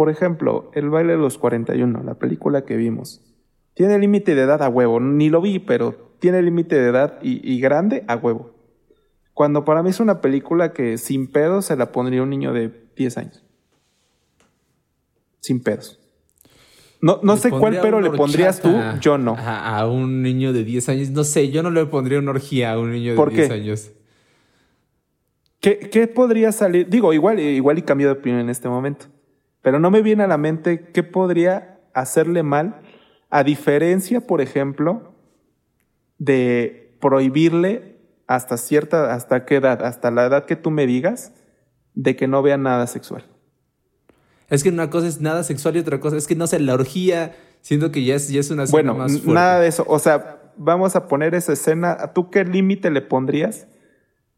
por ejemplo, El baile de los 41, la película que vimos, tiene límite de edad a huevo. Ni lo vi, pero tiene límite de edad y, y grande a huevo. Cuando para mí es una película que sin pedos se la pondría un niño de 10 años. Sin pedos. No, no Le sé cuál pero le pondrías tú, yo no. A, a un niño de 10 años. No sé, yo no le pondría una orgía a un niño de ¿Por 10 qué? años. ¿Qué, qué podría salir? Digo, igual, igual y cambio de opinión en este momento. Pero no me viene a la mente qué podría hacerle mal, a diferencia, por ejemplo, de prohibirle hasta cierta, hasta qué edad, hasta la edad que tú me digas, de que no vea nada sexual. Es que una cosa es nada sexual y otra cosa es que no sé, la orgía, siento que ya es, ya es una escena Bueno, más fuerte. nada de eso. O sea, vamos a poner esa escena. ¿Tú qué límite le pondrías?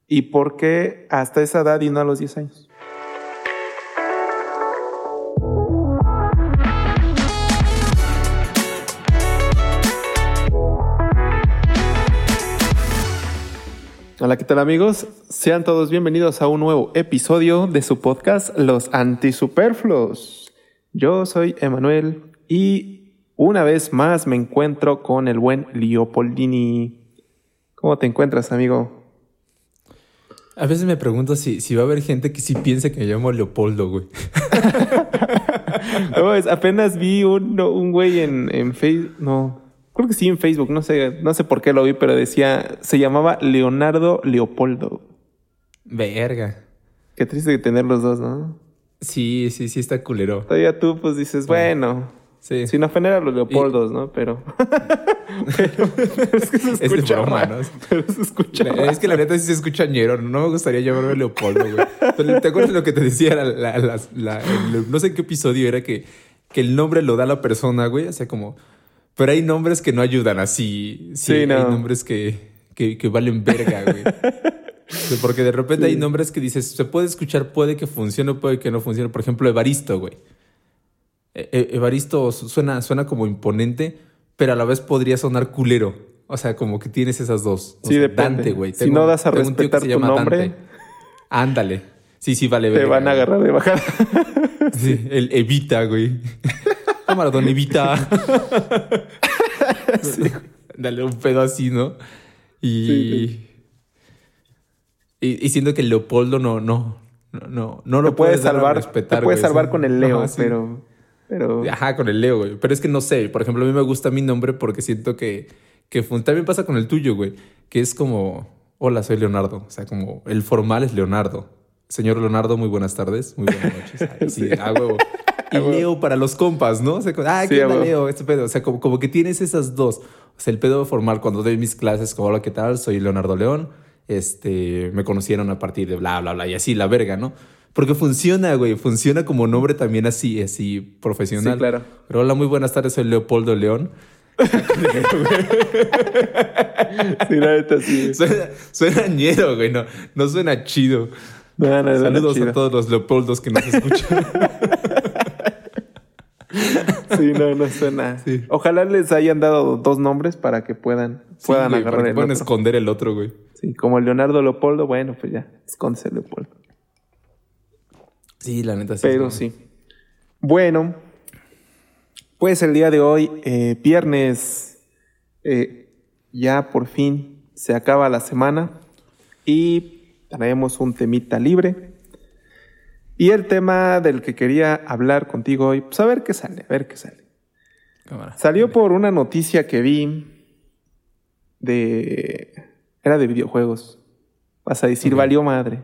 ¿Y por qué hasta esa edad y no a los 10 años? Hola, ¿qué tal amigos? Sean todos bienvenidos a un nuevo episodio de su podcast Los Antisuperfluos. Yo soy Emanuel y una vez más me encuentro con el buen Leopoldini. ¿Cómo te encuentras, amigo? A veces me pregunto si, si va a haber gente que sí piense que me llamo Leopoldo, güey. Oh, es- apenas vi un, no, un güey en, en Facebook, no, creo que sí en Facebook, no sé, no sé por qué lo vi, pero decía, se llamaba Leonardo Leopoldo. Verga. Qué triste tener los dos, ¿no? Sí, sí, sí está culero. Todavía tú pues dices, bueno, Sí. sin ofender a los Leopoldos, ¿no? Pero... pero es que se de escucha broma, raro, ¿no? Pero se escucha La- es que la neta sí se escucha ñero. No me gustaría llamarme Leopoldo, güey. Pero ¿te acuerdas lo que te decía? La- la- no sé en qué episodio era que, que el nombre lo da la persona, güey. O sea, como... Pero hay nombres que no ayudan así. Sí, Sí, hay no. nombres que, que, que valen verga, güey. Porque de repente hay nombres que dices, se puede escuchar, puede que funcione, puede que no funcione. Por ejemplo, Evaristo, güey. E- E- Evaristo su- suena, suena como imponente, pero a la vez podría sonar culero. O sea, como que tienes esas dos. O Sí, sea, depende. Dante, güey. Si no das a respetar tu nombre, Dante. Ándale. Sí, sí, vale. te verga, van a agarrar de bajada. Sí, el Evita, güey. Cámara, don Evita. Dale un pedo así, ¿no? Y, Sí, y, y siento que Leopoldo no, no, no, no, no lo a salvar, respetar, te puedes güey. salvar Sí. con el Leo, Ajá, sí. pero... pero... Ajá, con el Leo, güey. Pero es que no sé. Por ejemplo, a mí me gusta mi nombre porque siento que, que también pasa con el tuyo, güey. Que es como, hola, soy Leonardo. O sea, como el formal es Leonardo. Señor Leonardo, muy buenas tardes, muy buenas noches. Ay, sí, huevo. Y Leo para los compas, ¿no? O sea, como, ah, Sí, ¿qué a onda. Leo? Este pedo. O sea, como, como que tienes esas dos. O sea, el pedo formal, cuando doy mis clases, como, hola, ¿qué tal? Soy Leonardo León. Este, me conocieron a partir de bla, bla, bla. Y así, la verga, ¿no? Porque funciona, güey. Funciona como nombre también así, así, profesional. Sí, claro. Pero hola, muy buenas tardes, soy Leopoldo León. Sí, la neta, sí. Suena, suena ñero, güey. No, no suena chido. No, no, no, Saludos chido. a todos los Leopoldos que nos escuchan. Sí, no, no suena. Sí. Ojalá les hayan dado dos nombres para que puedan, puedan Sí, güey, agarrar para que el puedan otro. esconder el otro, güey. Sí, como Leonardo Leopoldo, bueno, pues ya, escóndese Leopoldo. Sí, la neta sí. Pero sí. Bueno, pues el día de hoy, eh, viernes, eh, ya por fin se acaba la semana y traemos un temita libre. Y el tema del que quería hablar contigo hoy, pues a ver qué sale, a ver qué sale. Cámara. Salió por una noticia que vi de... Era de videojuegos. Vas a decir, valió madre.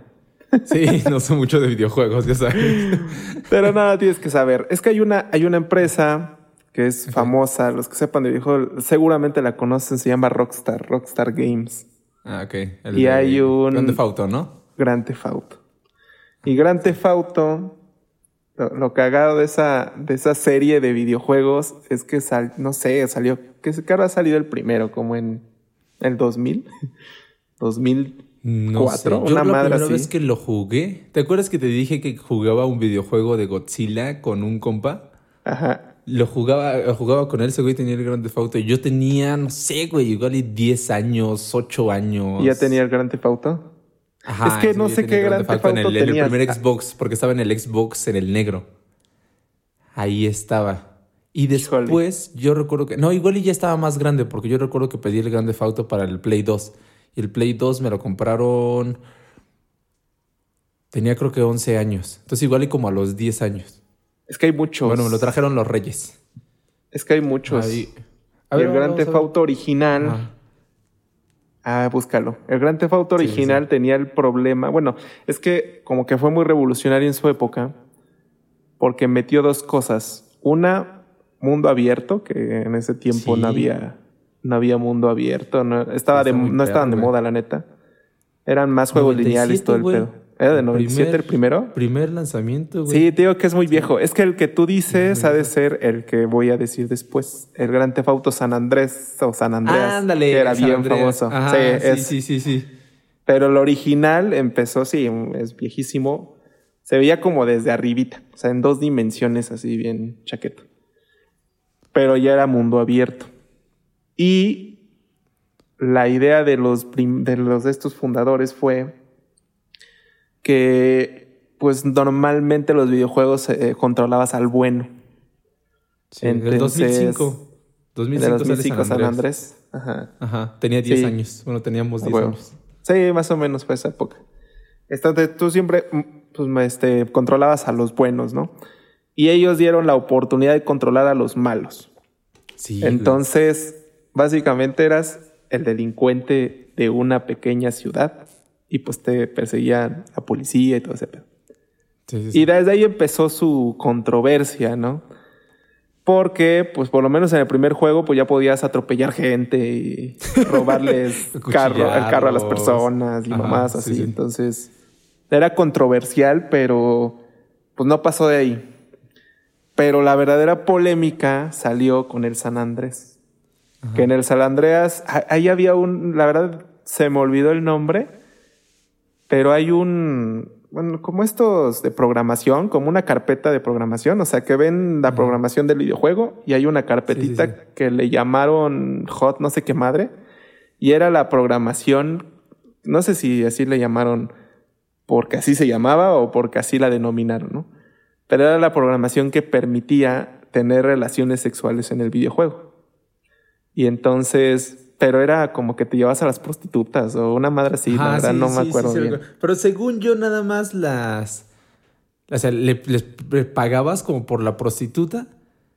Sí, no sé mucho de videojuegos, ya sabes. Pero nada, tienes que saber. Es que hay una, hay una empresa que es famosa, los que sepan de videojuegos seguramente la conocen, se llama Rockstar, Rockstar Games, Ah, ok. El Y de hay un- Grand Theft Auto, ¿no? Grand Theft Auto. Y Grand Theft Auto, lo, lo cagado de esa, de esa serie de videojuegos es que sal, no sé, salió, que se ha salido el primero, como en el 2000, 2000. No Cuatro, sé. Yo una la madre primera así. vez que lo jugué, ¿te acuerdas que te dije que jugaba un videojuego de Godzilla con un compa? Ajá. Lo jugaba, lo jugaba con él, ese güey tenía el Grand Theft Auto. Y yo tenía, no sé, güey, igual y 10 años, 8 años. ¿Y ya tenía el Grand Theft Auto? Ajá, Es que no sé qué el Grand Theft en el, en el primer Xbox, porque estaba en el Xbox en el negro. ahí estaba. Y después yo recuerdo que... No, igual y ya estaba más grande porque yo recuerdo que pedí el Grande Auto para el Play 2. Y el Play 2 me lo compraron... Tenía creo que 11 años. Entonces igual y como a los 10 años. Es que hay muchos. Bueno, me lo trajeron los Reyes. Es que hay muchos. A ver, el Gran Theft Auto original. Ah, búscalo. El Gran Theft Auto original tenía el problema. Bueno, es que como que fue muy revolucionario en su época. Porque metió dos cosas. Una, mundo abierto, que en ese tiempo no había. No había mundo abierto. No, estaba de, no estaban de moda, la neta. Eran más juegos lineales todo el pedo. ¿Era de 97 el primero? Primer lanzamiento, güey. Sí, te digo que es muy viejo. Es que el que tú dices ha de ser el que voy a decir después. El Gran Tefauto San Andrés o San Andreas. Ándale. Que era bien famoso. sí, sí, sí, sí, Pero el original empezó, sí, es viejísimo. Se veía como desde arribita. O sea, en dos dimensiones así bien chaqueto. Pero ya era mundo abierto. Y la idea de los, de los de estos fundadores fue que pues normalmente los videojuegos eh, controlabas al bueno. Sí, en el 2005. 2005, San Andrés. Ajá. Ajá. Tenía 10 años. Bueno, teníamos 10 años. Sí, más o menos fue esa época. Entonces tú siempre mm, pues, este, controlabas a los buenos, ¿no? Y ellos dieron la oportunidad de controlar a los malos. Sí. Entonces, básicamente eras el delincuente de una pequeña ciudad y pues te perseguían a policía y todo ese pedo. Y desde ahí empezó su controversia, ¿no? Porque, pues por lo menos en el primer juego, pues ya podías atropellar gente y robarles carro, el carro a las personas y mamás así. Entonces, era controversial, pero pues no pasó de ahí. Pero la verdadera polémica salió con el San Andrés. Que en el San Andreas, ahí había un, la verdad, se me olvidó el nombre, pero hay un, bueno, como estos de programación, como una carpeta de programación, o sea, que ven la programación del videojuego y hay una carpetita que le llamaron hot no sé qué madre, y era la programación, no sé si así le llamaron porque así se llamaba o porque así la denominaron, ¿no? Pero era la programación que permitía tener relaciones sexuales en el videojuego. Y entonces pero era como que te llevas a las prostitutas o una madre así, la verdad no me acuerdo bien. Pero según yo nada más las... O sea, le, les pagabas como por la prostituta.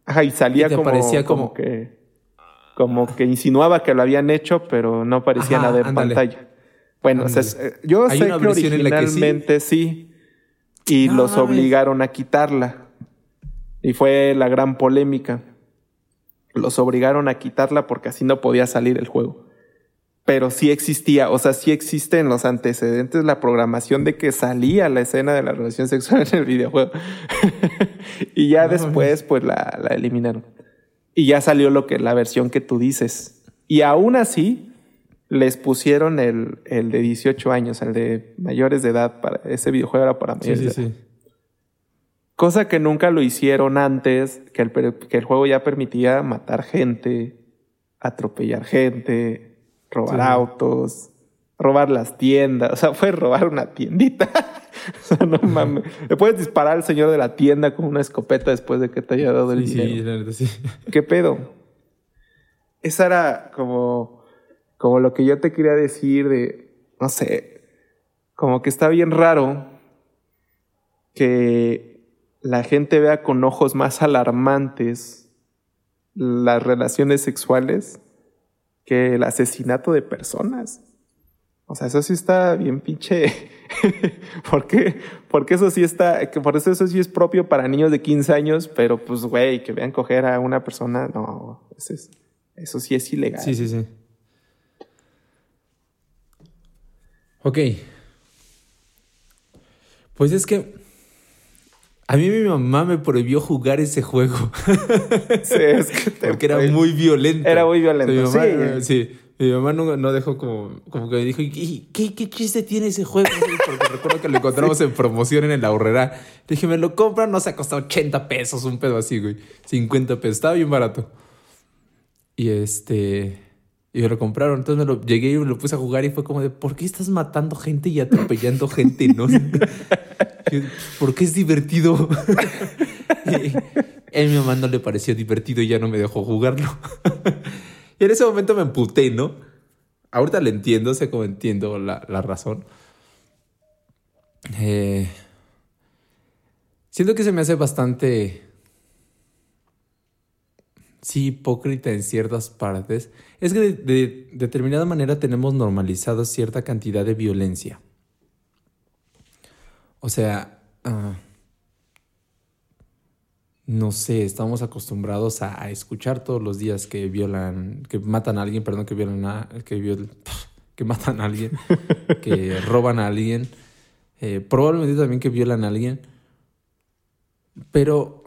Ajá, y salía como, parecía como, que... Como que insinuaba que lo habían hecho, pero no parecía nada en pantalla. Bueno, o sea, eh, yo sé que originalmente sí? y los obligaron a quitarla. Y fue la gran polémica los obligaron a quitarla porque así no podía salir el juego. Pero sí existía, o sea, sí existe en los antecedentes la programación de que salía la escena de la relación sexual en el videojuego. y ya después, pues la, la, eliminaron. Y ya salió lo que, la versión que tú dices. Y aún así, les pusieron el, el de 18 años, el de mayores de edad, para ese videojuego era para mayores sí, sí, Sí. Cosa que nunca lo hicieron antes, que el, que el juego ya permitía matar gente, atropellar gente, robar autos, robar las tiendas. O sea, fue robar una tiendita. o sea, no mames. Le puedes disparar al señor de la tienda con una escopeta después de que te haya dado el dinero. Sí, sí. ¿Qué pedo? Esa era como, como lo que yo te quería decir de, no sé, como que está bien raro que la gente vea con ojos más alarmantes las relaciones sexuales que el asesinato de personas. O sea, eso sí está bien pinche. ¿Por qué? Porque eso sí está, por eso eso sí es propio para niños de 15 años, pero pues, güey, que vean coger a una persona, no, eso, eso sí es ilegal. Sí, sí, sí. Ok. Pues es que a mí mi mamá me prohibió jugar ese juego. Sí, es que Porque era muy violento. Era muy violento, sí. sí. Mi mamá no, dejó como, como que me dijo, ¿qué, qué chiste tiene ese juego? Porque recuerdo que lo encontramos en promoción en el ahorrera. Le dije, me lo compran, no se ha costado 80 pesos, un pedo así, güey. 50 pesos, estaba bien barato. Y este... Y me lo compraron. Entonces me lo llegué y me lo puse a jugar y fue como de, ¿por qué estás matando gente y atropellando gente? ¿No? Porque es divertido. A mi mamá no le pareció divertido y ya no me dejó jugarlo. y en ese momento me emputé, ¿no? Ahorita le entiendo, sé cómo entiendo la, la razón. Eh, siento que se me hace bastante... Sí, hipócrita en ciertas partes. Es que de, determinada manera tenemos normalizado cierta cantidad de violencia. O sea... Ah, no sé, estamos acostumbrados a, escuchar todos los días que violan, que matan a alguien, perdón, que violan a, que, que matan a alguien, que roban a alguien, eh, probablemente también que violan a alguien, pero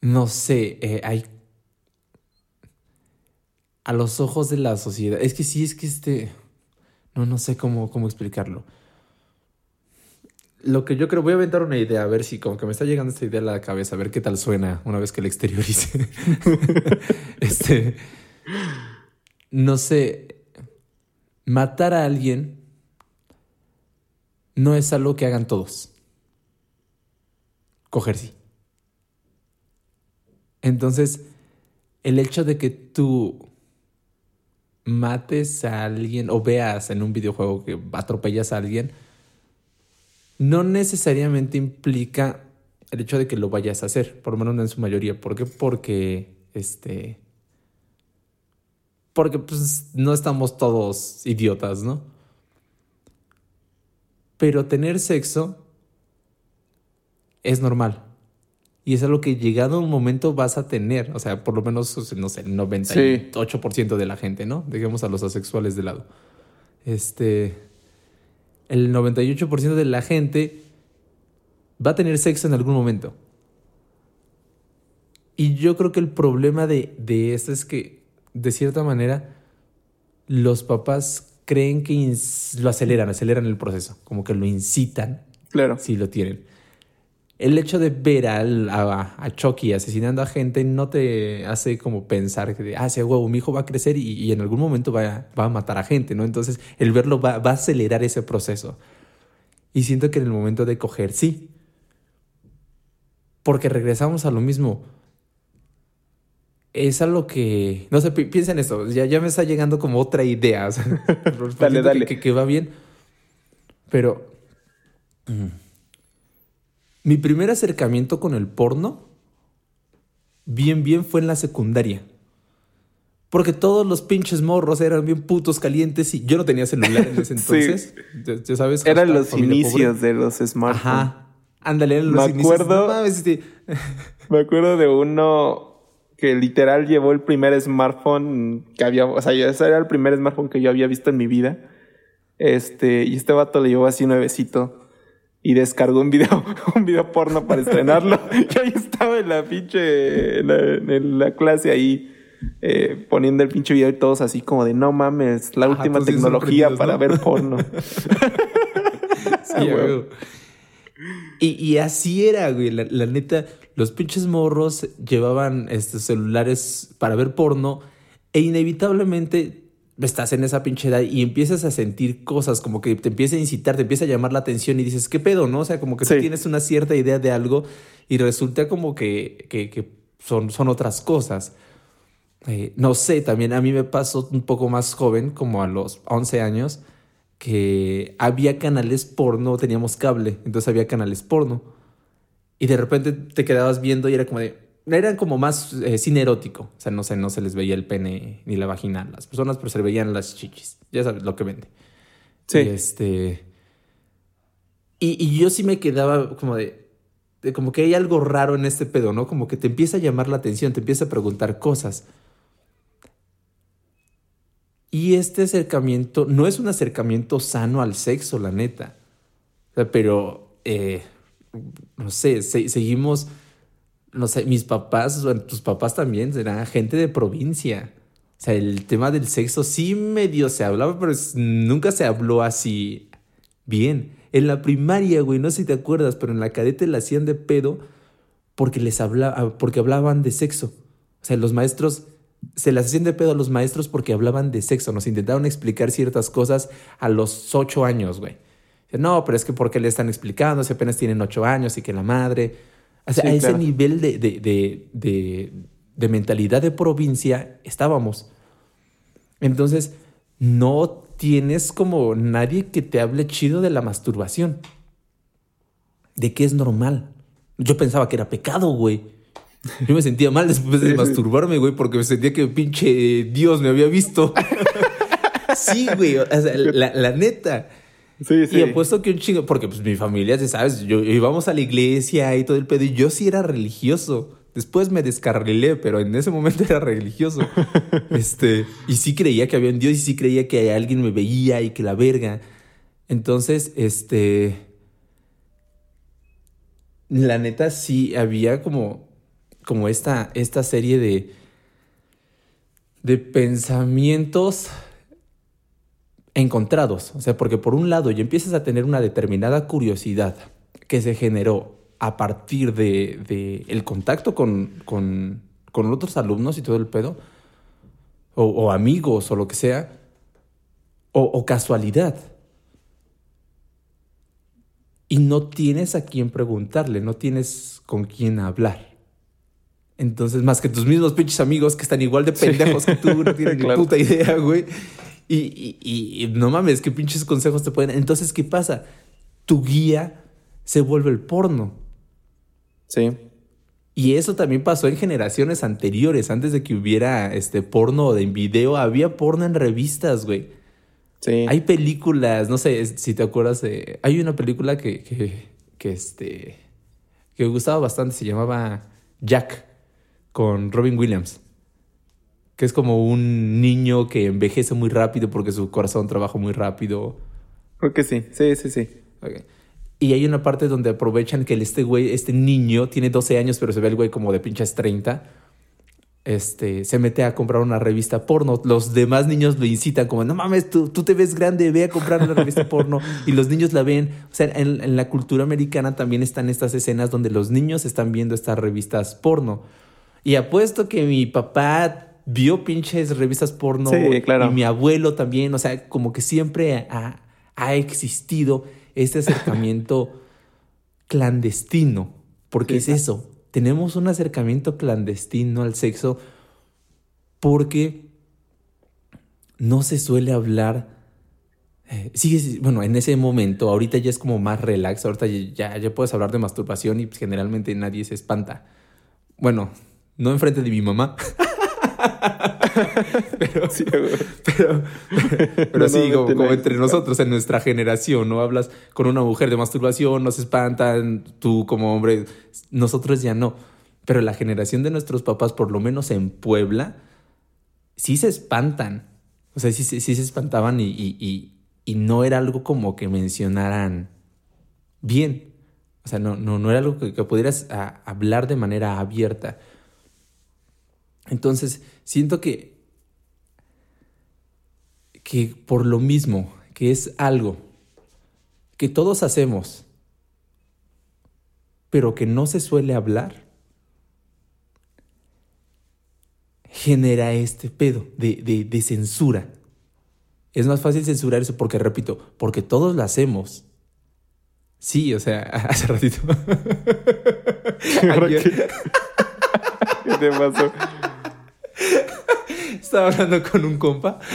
no sé, eh, hay a los ojos de la sociedad, es que sí, es que este, no, no sé cómo, cómo explicarlo lo que yo creo, voy a aventar una idea, a ver si como que me está llegando esta idea a la cabeza, a ver qué tal suena una vez que la exteriorice. este, no sé, matar a alguien no es algo que hagan todos. Coger sí. Entonces, el hecho de que tú mates a alguien o veas en un videojuego que atropellas a alguien, no necesariamente implica el hecho de que lo vayas a hacer, por lo menos no en su mayoría. ¿Por qué? Porque, este, porque pues no estamos todos idiotas, ¿no? Pero tener sexo es normal. Y es algo que llegado un momento vas a tener. O sea, por lo menos, no sé, el 98% de la gente, ¿no? Dejemos a los asexuales de lado. Este el 98% de la gente va a tener sexo en algún momento. Y yo creo que el problema de, de esto es que, de cierta manera, los papás creen que lo aceleran, aceleran el proceso, como que lo incitan. Claro. Si lo tienen el hecho de ver a, a, Chucky asesinando a gente no te hace como pensar que, ah, sí, huevo, mi hijo va a crecer y, en algún momento va, a matar a gente, ¿no? Entonces, el verlo va, a acelerar ese proceso. Y siento que en el momento de coger, sí. Porque regresamos a lo mismo. Es algo que. No sé, piensa en esto. Ya, ya me está llegando como otra idea. dale, dale. Que, que, va bien. Pero. Mi primer acercamiento con el porno, bien, bien, fue en la secundaria. Porque todos los pinches morros eran bien putos calientes y yo no tenía celular en ese entonces. ya, sabes. Eran los inicios de los smartphones. Ajá. Ándale, eran los me acuerdo, me acuerdo de uno que literal llevó el primer smartphone que había. O sea, ese era el primer smartphone que yo había visto en mi vida. Este, y este vato le llevó así nuevecito y descargó un video, un video porno para estrenarlo. y ahí estaba en la pinche, en la, clase ahí, eh, poniendo el pinche video y todos así como de no mames, la última tecnología para ver porno. sí, güey. Y, así era, güey. La, la, neta, los pinches morros llevaban estos celulares para ver porno e inevitablemente estás en esa pinche edad y empiezas a sentir cosas como que te empieza a incitar, te empieza a llamar la atención y dices, ¿qué pedo? ¿No? O sea, como que tú tienes una cierta idea de algo y resulta como que, que, son, son otras cosas. Eh, no sé, también a mí me pasó un poco más joven, como a los 11 años, que había canales porno, teníamos cable, entonces había canales porno. Y de repente te quedabas viendo y era como de, eran como más eh, cine erótico. O sea, no sé, no se les veía el pene ni la vagina a las personas, pero se le veían las chichis. Ya sabes lo que vende. Sí. Y este. Y, yo sí me quedaba como de, Como que hay algo raro en este pedo, ¿no? Como que te empieza a llamar la atención, te empieza a preguntar cosas. Y este acercamiento no es un acercamiento sano al sexo, la neta. O sea, pero. Eh, no sé, seguimos no sé, mis papás, tus papás también, eran gente de provincia. O sea, el tema del sexo sí medio se hablaba, pero nunca se habló así bien. En la primaria, güey, no sé si te acuerdas, pero en la cadete la hacían de pedo porque les hablaba, ah, porque hablaban de sexo. O sea, los maestros se las hacían de pedo a los maestros porque hablaban de sexo. Nos intentaron explicar ciertas cosas a los ocho años, güey. No, pero es que ¿por qué le están explicando? Si apenas tienen ocho años y que la madre... O sea, a ese nivel de, de mentalidad de provincia estábamos. Entonces, no tienes como nadie que te hable chido de la masturbación. De que es normal. Yo pensaba que era pecado, güey. Yo me sentía mal después de masturbarme, güey, porque me sentía que pinche Dios me había visto. sí, güey. O sea, la, neta. Sí, sí. Y apuesto que un chingo, porque pues mi familia, sabes, yo íbamos a la iglesia y todo el pedo, y yo sí era religioso. Después me descarrilé, pero en ese momento era religioso. este, y sí creía que había un Dios y sí creía que alguien me veía y que la verga. Entonces, este. La neta sí había como. como esta, esta serie de. de pensamientos encontrados. O sea, porque por un lado ya empiezas a tener una determinada curiosidad que se generó a partir de, el contacto con, con, otros alumnos y todo el pedo, o, amigos o lo que sea, o, casualidad. Y no tienes a quién preguntarle, no tienes con quién hablar. Entonces, más que tus mismos pinches amigos que están igual de pendejos que tú, no tienen ni puta idea, güey. Y, y, y, no mames, qué pinches consejos te pueden. Entonces, ¿qué pasa? Tu guía se vuelve el porno. Sí. Y eso también pasó en generaciones anteriores, antes de que hubiera este porno en video, había porno en revistas, güey. Sí. Hay películas, no sé si te acuerdas de. Hay una película que, que, que, este. que me gustaba bastante, se llamaba Jack, con Robin Williams. Que es como un niño que envejece muy rápido porque su corazón trabaja muy rápido. Creo que sí, sí, sí, sí. Okay. Y hay una parte donde aprovechan que este güey, este niño, tiene 12 años, pero se ve el güey como de pinches 30. Este, se mete a comprar una revista porno. Los demás niños lo incitan como, no mames, tú, tú te ves grande, ve a comprar una revista porno. Y los niños la ven. O sea, en, la cultura americana también están estas escenas donde los niños están viendo estas revistas porno. Y apuesto que mi papá vio pinches revistas porno. Sí, claro. Y mi abuelo también. O sea, como que siempre ha, ha existido este acercamiento clandestino, porque es eso, tenemos un acercamiento clandestino al sexo porque no se suele hablar. Eh, sigue, bueno, en ese momento, ahorita ya es como más relax, ahorita ya, ya puedes hablar de masturbación y pues, generalmente nadie se espanta. Bueno, no enfrente de mi mamá. pero, sí, pero, sí, como, entre nosotros, en nuestra generación, ¿no? Hablas con una mujer de masturbación, nos espantan, tú como hombre, nosotros ya no. Pero la generación de nuestros papás, por lo menos en Puebla, sí se espantan. O sea, sí, sí, se espantaban y, y, y, no era algo como que mencionaran bien. O sea, no, no, no era algo que, pudieras hablar de manera abierta. Entonces, siento que, que por lo mismo, que es algo que todos hacemos, pero que no se suele hablar, genera este pedo de, de, censura. Es más fácil censurar eso porque, repito, porque todos lo hacemos. Sí, o sea, hace ratito. ¿Qué te pasó? Estaba hablando con un compa.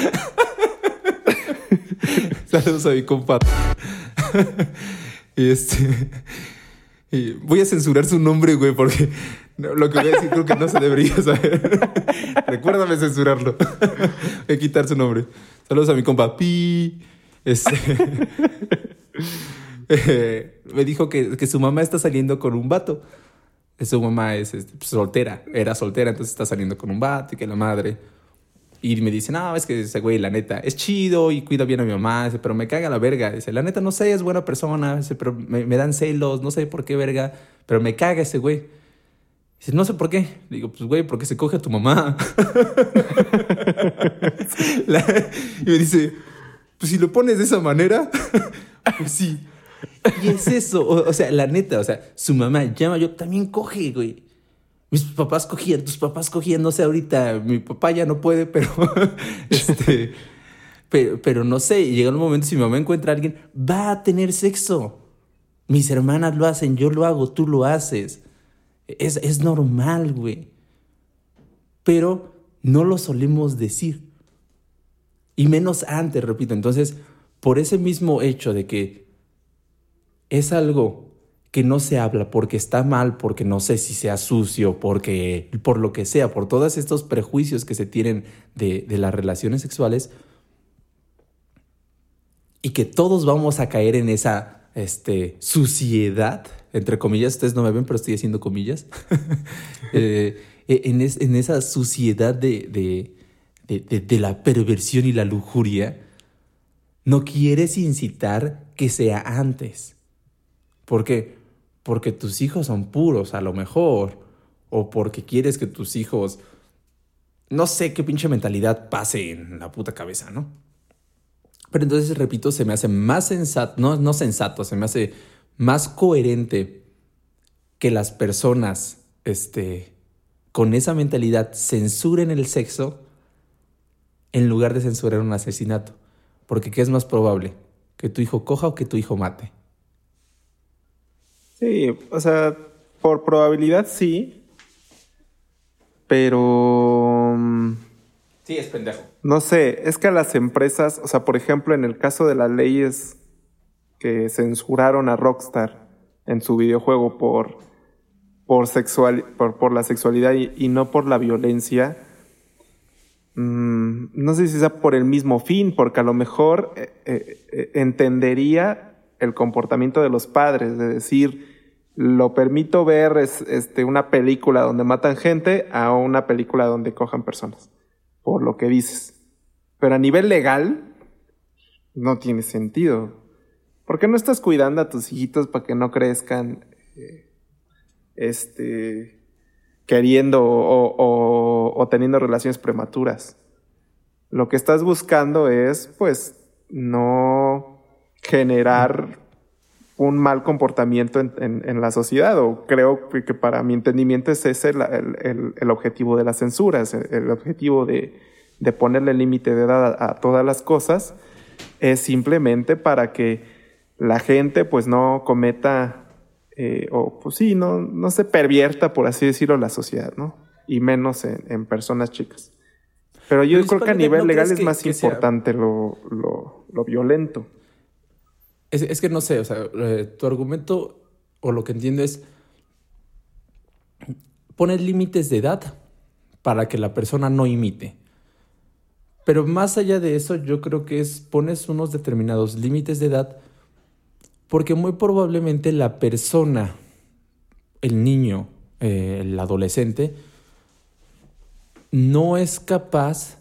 Saludos a mi compa. y este. voy a censurar su nombre, güey, porque lo que voy a decir creo que no se debería saber. Recuérdame censurarlo. voy a quitar su nombre. Saludos a mi compa. Pi. Este. me dijo que, que, su mamá está saliendo con un vato. Su mamá es este, soltera, era soltera, entonces está saliendo con un vato y que la madre. Y me dice, no, es que ese güey, la neta, es chido y cuida bien a mi mamá, pero me caga la verga. Dice, la neta, no sé, es buena persona, pero me, dan celos, no sé por qué verga, pero me caga ese güey. Dice, no sé por qué. Digo, pues güey, porque se coge a tu mamá. y me dice, pues si lo pones de esa manera, pues sí. Y es eso, o, sea, la neta, o sea, su mamá llama, yo también coge, güey. Mis papás cogían, tus papás cogían, no sé ahorita, mi papá ya no puede, pero este Pero, pero no sé, llega un momento, si mi mamá encuentra a alguien, va a tener sexo. Mis hermanas lo hacen, yo lo hago, tú lo haces. Es, es normal, güey. Pero no lo solemos decir. Y menos antes, repito. Entonces, por ese mismo hecho de que es algo que no se habla porque está mal, porque no sé si sea sucio, porque por lo que sea, por todos estos prejuicios que se tienen de, de las relaciones sexuales, y que todos vamos a caer en esa este, suciedad, entre comillas, ustedes no me ven, pero estoy haciendo comillas, eh, en, en, esa suciedad de, de, de, la perversión y la lujuria, no quieres incitar que sea antes. ¿Por qué? Porque tus hijos son puros, a lo mejor, o porque quieres que tus hijos, no sé qué pinche mentalidad pase en la puta cabeza, ¿no? Pero entonces, repito, se me hace más sensato, no, no sensato, se me hace más coherente que las personas este, con esa mentalidad censuren el sexo en lugar de censurar un asesinato. Porque ¿qué es más probable? ¿Que tu hijo coja o que tu hijo mate? Sí, o sea, por probabilidad sí, pero... Mm, sí, es pendejo. No sé, es que a las empresas, o sea, por ejemplo, en el caso de las leyes que censuraron a Rockstar en su videojuego por, por, sexual, por, por la sexualidad y, no por la violencia, mmm, no sé si sea por el mismo fin, porque a lo mejor eh, eh, eh, entendería el comportamiento de los padres, de decir, lo permito ver es, este, una película donde matan gente a una película donde cojan personas, por lo que dices. Pero a nivel legal, no tiene sentido. ¿Por qué no estás cuidando a tus hijitos para que no crezcan eh, este, queriendo o, teniendo relaciones prematuras? Lo que estás buscando es, pues, no generar un mal comportamiento en, la sociedad, o creo que, para mi entendimiento es ese el, objetivo de las censuras, el objetivo de, de ponerle límite de edad a, todas las cosas, es simplemente para que la gente pues no cometa eh, o pues sí, no, no se pervierta, por así decirlo, la sociedad, ¿no? Y menos en, personas chicas. Pero yo creo que a nivel legal es más importante lo, violento. Es, que no sé, o sea, eh, tu argumento o lo que entiendo es poner límites de edad para que la persona no imite. Pero más allá de eso, yo creo que es pones unos determinados límites de edad porque muy probablemente la persona, el niño, eh, el adolescente, no es capaz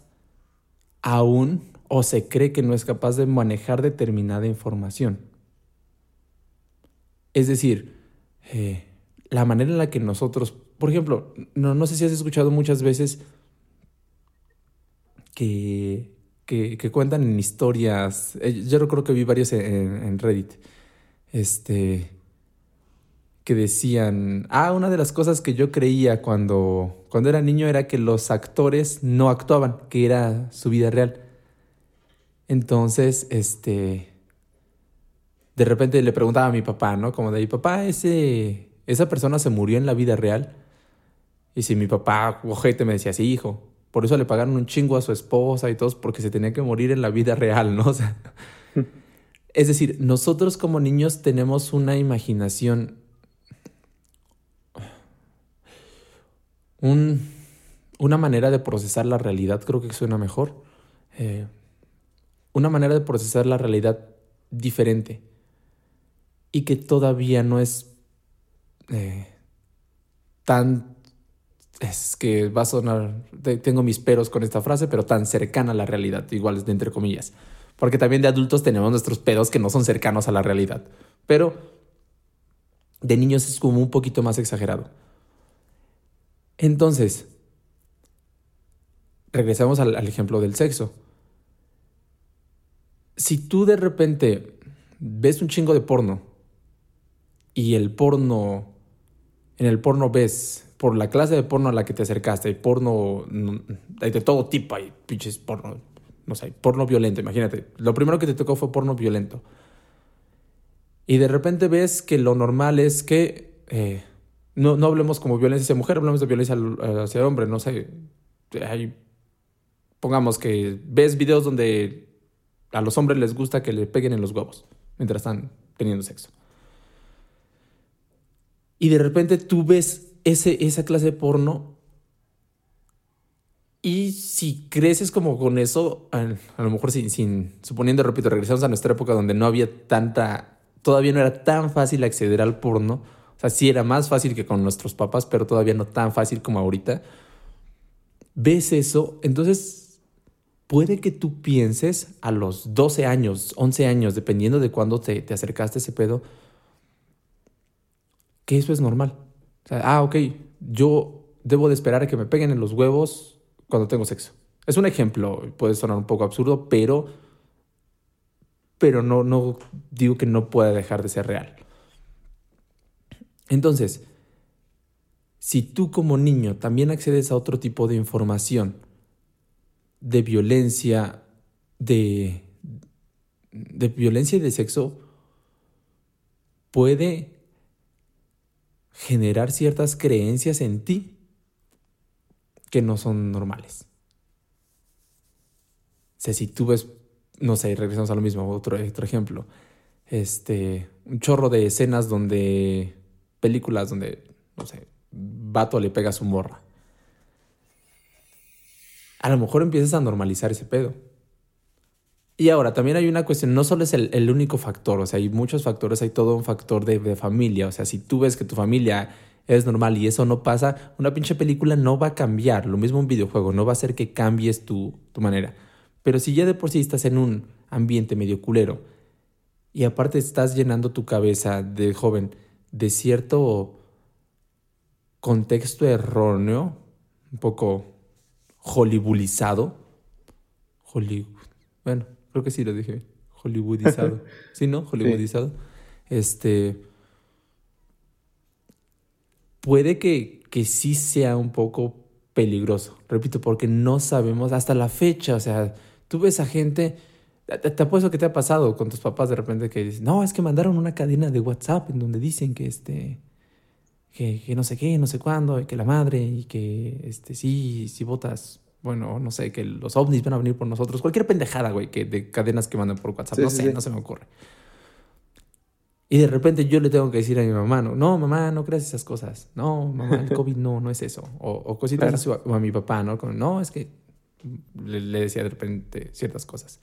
aún o se cree que no es capaz de manejar determinada información. Es decir, eh, la manera en la que nosotros, por ejemplo, no, no sé si has escuchado muchas veces que, que, cuentan en historias. Eh, yo recuerdo que vi varios en, Reddit. Este. Que decían. Ah, una de las cosas que yo creía cuando, cuando era niño era que los actores no actuaban, que era su vida real. Entonces, este. De repente le preguntaba a mi papá, ¿no? Como de mi papá, ese, esa persona se murió en la vida real. Y si mi papá, ojete, me decía, sí, hijo, por eso le pagaron un chingo a su esposa y todos porque se tenía que morir en la vida real, ¿no? es decir, nosotros como niños tenemos una imaginación, una manera de procesar la realidad, creo que suena mejor, eh, una manera de procesar la realidad diferente y que todavía no es eh, tan es que va a sonar, tengo mis peros con esta frase, pero tan cercana a la realidad, igual de entre comillas. Porque también de adultos tenemos nuestros pedos que no son cercanos a la realidad. Pero de niños es como un poquito más exagerado. Entonces, regresamos al ejemplo del sexo. Si tú de repente ves un chingo de porno y el porno, en el porno ves por la clase de porno a la que te acercaste, hay porno, hay de todo tipo, hay pinches porno no sé, porno violento, imagínate. Lo primero que te tocó fue porno violento. Y de repente ves que lo normal es que eh, no, no hablemos como violencia hacia mujer, hablemos de violencia hacia hombre, no sé. Pongamos que ves videos donde a los hombres les gusta que le peguen en los huevos mientras están teniendo sexo. Y de repente tú ves ese, esa clase de porno y si creces como con eso, a, lo mejor sin, sin, suponiendo, repito, regresamos a nuestra época donde no había tanta, todavía no era tan fácil acceder al porno. O sea, sí era más fácil que con nuestros papás, pero todavía no tan fácil como ahorita. Ves eso, entonces puede que tú pienses a los 12 años, 11 años, dependiendo de cuándo te, te acercaste a ese pedo, que eso es normal. Ah, ok, yo debo de esperar a que me peguen en los huevos cuando tengo sexo. Es un ejemplo, puede sonar un poco absurdo, pero, pero no, no digo que no pueda dejar de ser real. Entonces, si tú como niño también accedes a otro tipo de información, de violencia, de, de violencia y de sexo, puede generar ciertas creencias en ti que no son normales. O sea, si tú ves, no sé, regresamos a lo mismo, otro, otro ejemplo. Este, un chorro de escenas donde, películas donde, no sé, vato le pega a su morra. A lo mejor empiezas a normalizar ese pedo. Y ahora, también hay una cuestión, no solo es el, único factor, o sea, hay muchos factores, hay todo un factor de, de familia, o sea, si tú ves que tu familia es normal y eso no pasa, una pinche película no va a cambiar. Lo mismo un videojuego, no va a hacer que cambies tu, tu manera. Pero si ya de por sí estás en un ambiente medio culero y aparte estás llenando tu cabeza de joven de cierto contexto erróneo, un poco hollywoodizado, Hollywood, bueno, creo que sí lo dije, hollywoodizado, ¿sí, no? Hollywoodizado. Este puede que, que sí sea un poco peligroso, repito, porque no sabemos hasta la fecha, o sea, tú ves a gente, te, apuesto que te ha pasado con tus papás de repente que dicen, no, es que mandaron una cadena de WhatsApp en donde dicen que este, que, no sé qué, no sé cuándo, y que la madre, y que este, sí, si votas, bueno, no sé, que los ovnis van a venir por nosotros, cualquier pendejada, güey, que de cadenas que mandan por WhatsApp, no sé, no se me ocurre. Y de repente yo le tengo que decir a mi mamá, no, no mamá, no creas esas cosas. No, mamá, el COVID no, no es eso. O, cositas así, o a mi papá, ¿no? no, es que le, decía de repente ciertas cosas.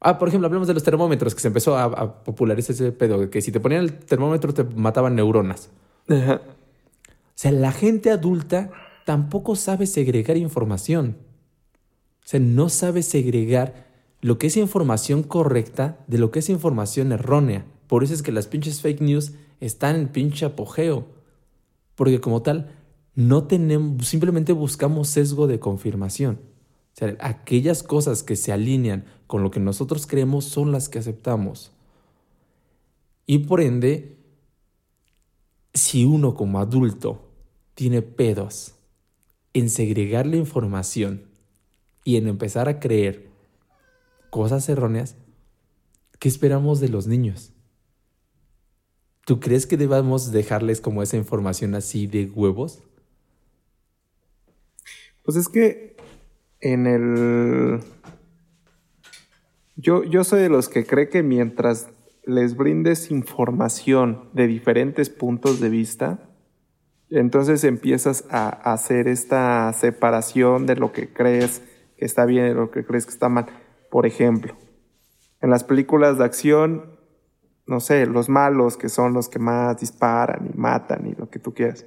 Ah, por ejemplo, hablamos de los termómetros, que se empezó a, popularizar ese pedo, que si te ponían el termómetro te mataban neuronas. O sea, la gente adulta tampoco sabe segregar información. O sea, no sabe segregar lo que es información correcta de lo que es información errónea. Por eso es que las pinches fake news están en pinche apogeo. Porque como tal, no tenemos, simplemente buscamos sesgo de confirmación. O sea, aquellas cosas que se alinean con lo que nosotros creemos son las que aceptamos. Y por ende, si uno como adulto tiene pedos en segregar la información y en empezar a creer cosas erróneas, ¿qué esperamos de los niños? ¿Tú crees que debamos dejarles como esa información así de huevos? Pues es que en el... Yo, yo soy de los que cree que mientras les brindes información de diferentes puntos de vista, entonces empiezas a hacer esta separación de lo que crees que está bien y lo que crees que está mal. Por ejemplo, en las películas de acción no sé, los malos que son los que más disparan y matan y lo que tú quieras.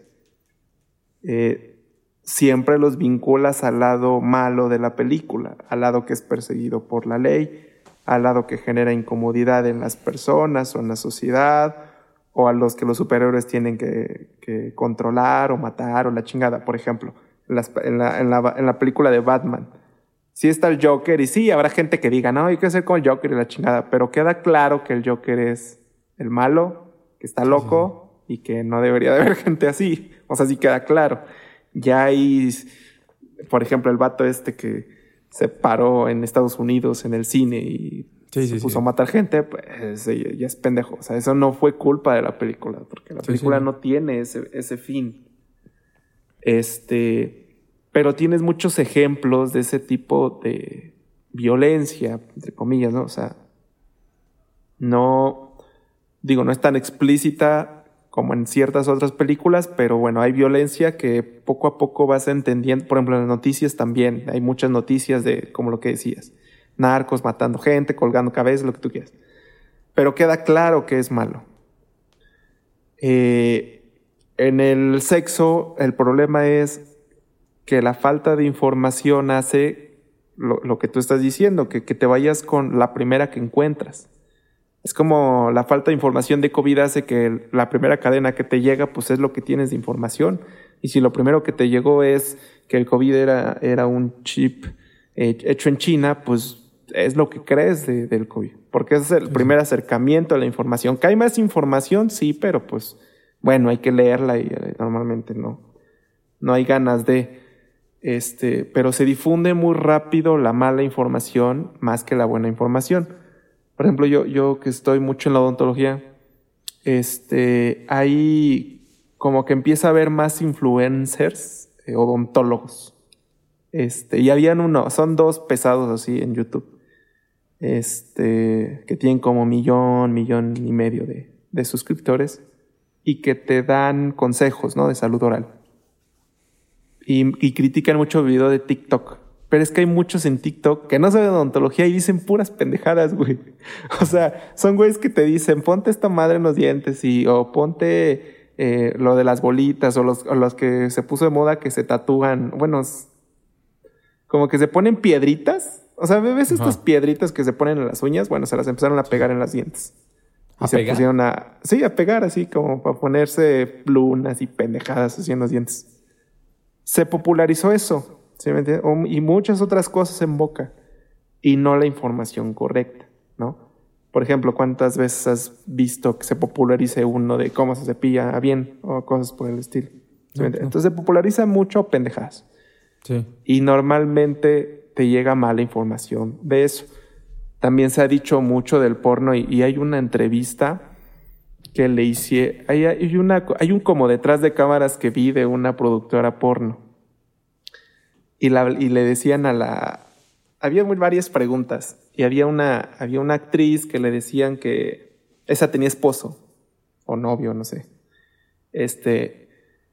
Eh, siempre los vinculas al lado malo de la película, al lado que es perseguido por la ley, al lado que genera incomodidad en las personas o en la sociedad, o a los que los superhéroes tienen que, controlar o matar o la chingada, por ejemplo, en, la, en la película de Batman sí está el Joker y sí, habrá gente que diga, no, hay que hacer con el Joker y la chingada, pero queda claro que el Joker es el malo, que está loco y que no debería de haber gente así. O sea, sí queda claro. Ya hay, por ejemplo, el vato este que se paró en Estados Unidos en el cine y se puso a matar gente, pues ya es pendejo. O sea, eso no fue culpa de la película, porque la película no tiene ese, ese fin. Este, pero tienes muchos ejemplos de ese tipo de violencia, entre comillas, ¿no? O sea, no, digo, no es tan explícita como en ciertas otras películas, pero bueno, hay violencia que poco a poco vas entendiendo. Por ejemplo, en las noticias también hay muchas noticias de, como lo que decías, narcos matando gente, colgando cabezas, lo que tú quieras. Pero queda claro que es malo. Eh, en el sexo, el problema es que la falta de información hace lo, que tú estás diciendo, que, que te vayas con la primera que encuentras. Es como la falta de información de COVID hace que la primera cadena que te llega, pues es lo que tienes de información. Y si lo primero que te llegó es que el COVID era, era un chip eh, hecho en China, pues es lo que crees del COVID. Porque ese es el primer acercamiento a la información. Que hay más información, sí, pero pues bueno, hay que leerla y eh, normalmente no, no hay ganas de, este, pero se difunde muy rápido la mala información más que la buena información. Por ejemplo, yo, yo que estoy mucho en la odontología, este, hay como que empieza a haber más influencers, eh, odontólogos. Este, y habían uno, son dos pesados así en YouTube. Este, que tienen como millón, millón y medio de, de suscriptores y que te dan consejos, ¿no? De salud oral. Y, y critican mucho el video de TikTok pero es que hay muchos en TikTok que no saben odontología y dicen puras pendejadas, güey. O sea, son güeyes que te dicen, ponte esta madre en los dientes y, o ponte eh, lo de las bolitas o los, o los que se puso de moda que se tatúan. Bueno, como que se ponen piedritas. O sea, ¿ves estas piedritas que se ponen en las uñas? Bueno, se las empezaron a pegar en las dientes. ¿A se pusieron a. Sí, a pegar así, como para ponerse lunas y pendejadas así en los dientes. Se popularizó eso y muchas otras cosas en boca y no la información correcta, ¿no? Por ejemplo, ¿cuántas veces has visto que se popularice uno de cómo se cepilla bien o cosas por el estilo? Entonces se populariza mucho pendejadas. Sí. Y normalmente te llega mala información de eso. También se ha dicho mucho del porno y, hay una entrevista que le hice, hay, hay, una, hay un como detrás de cámaras que vi de una productora porno y, le decían a la... Había varias preguntas y había una, había una actriz que le decían que esa tenía esposo o novio, no sé. Este,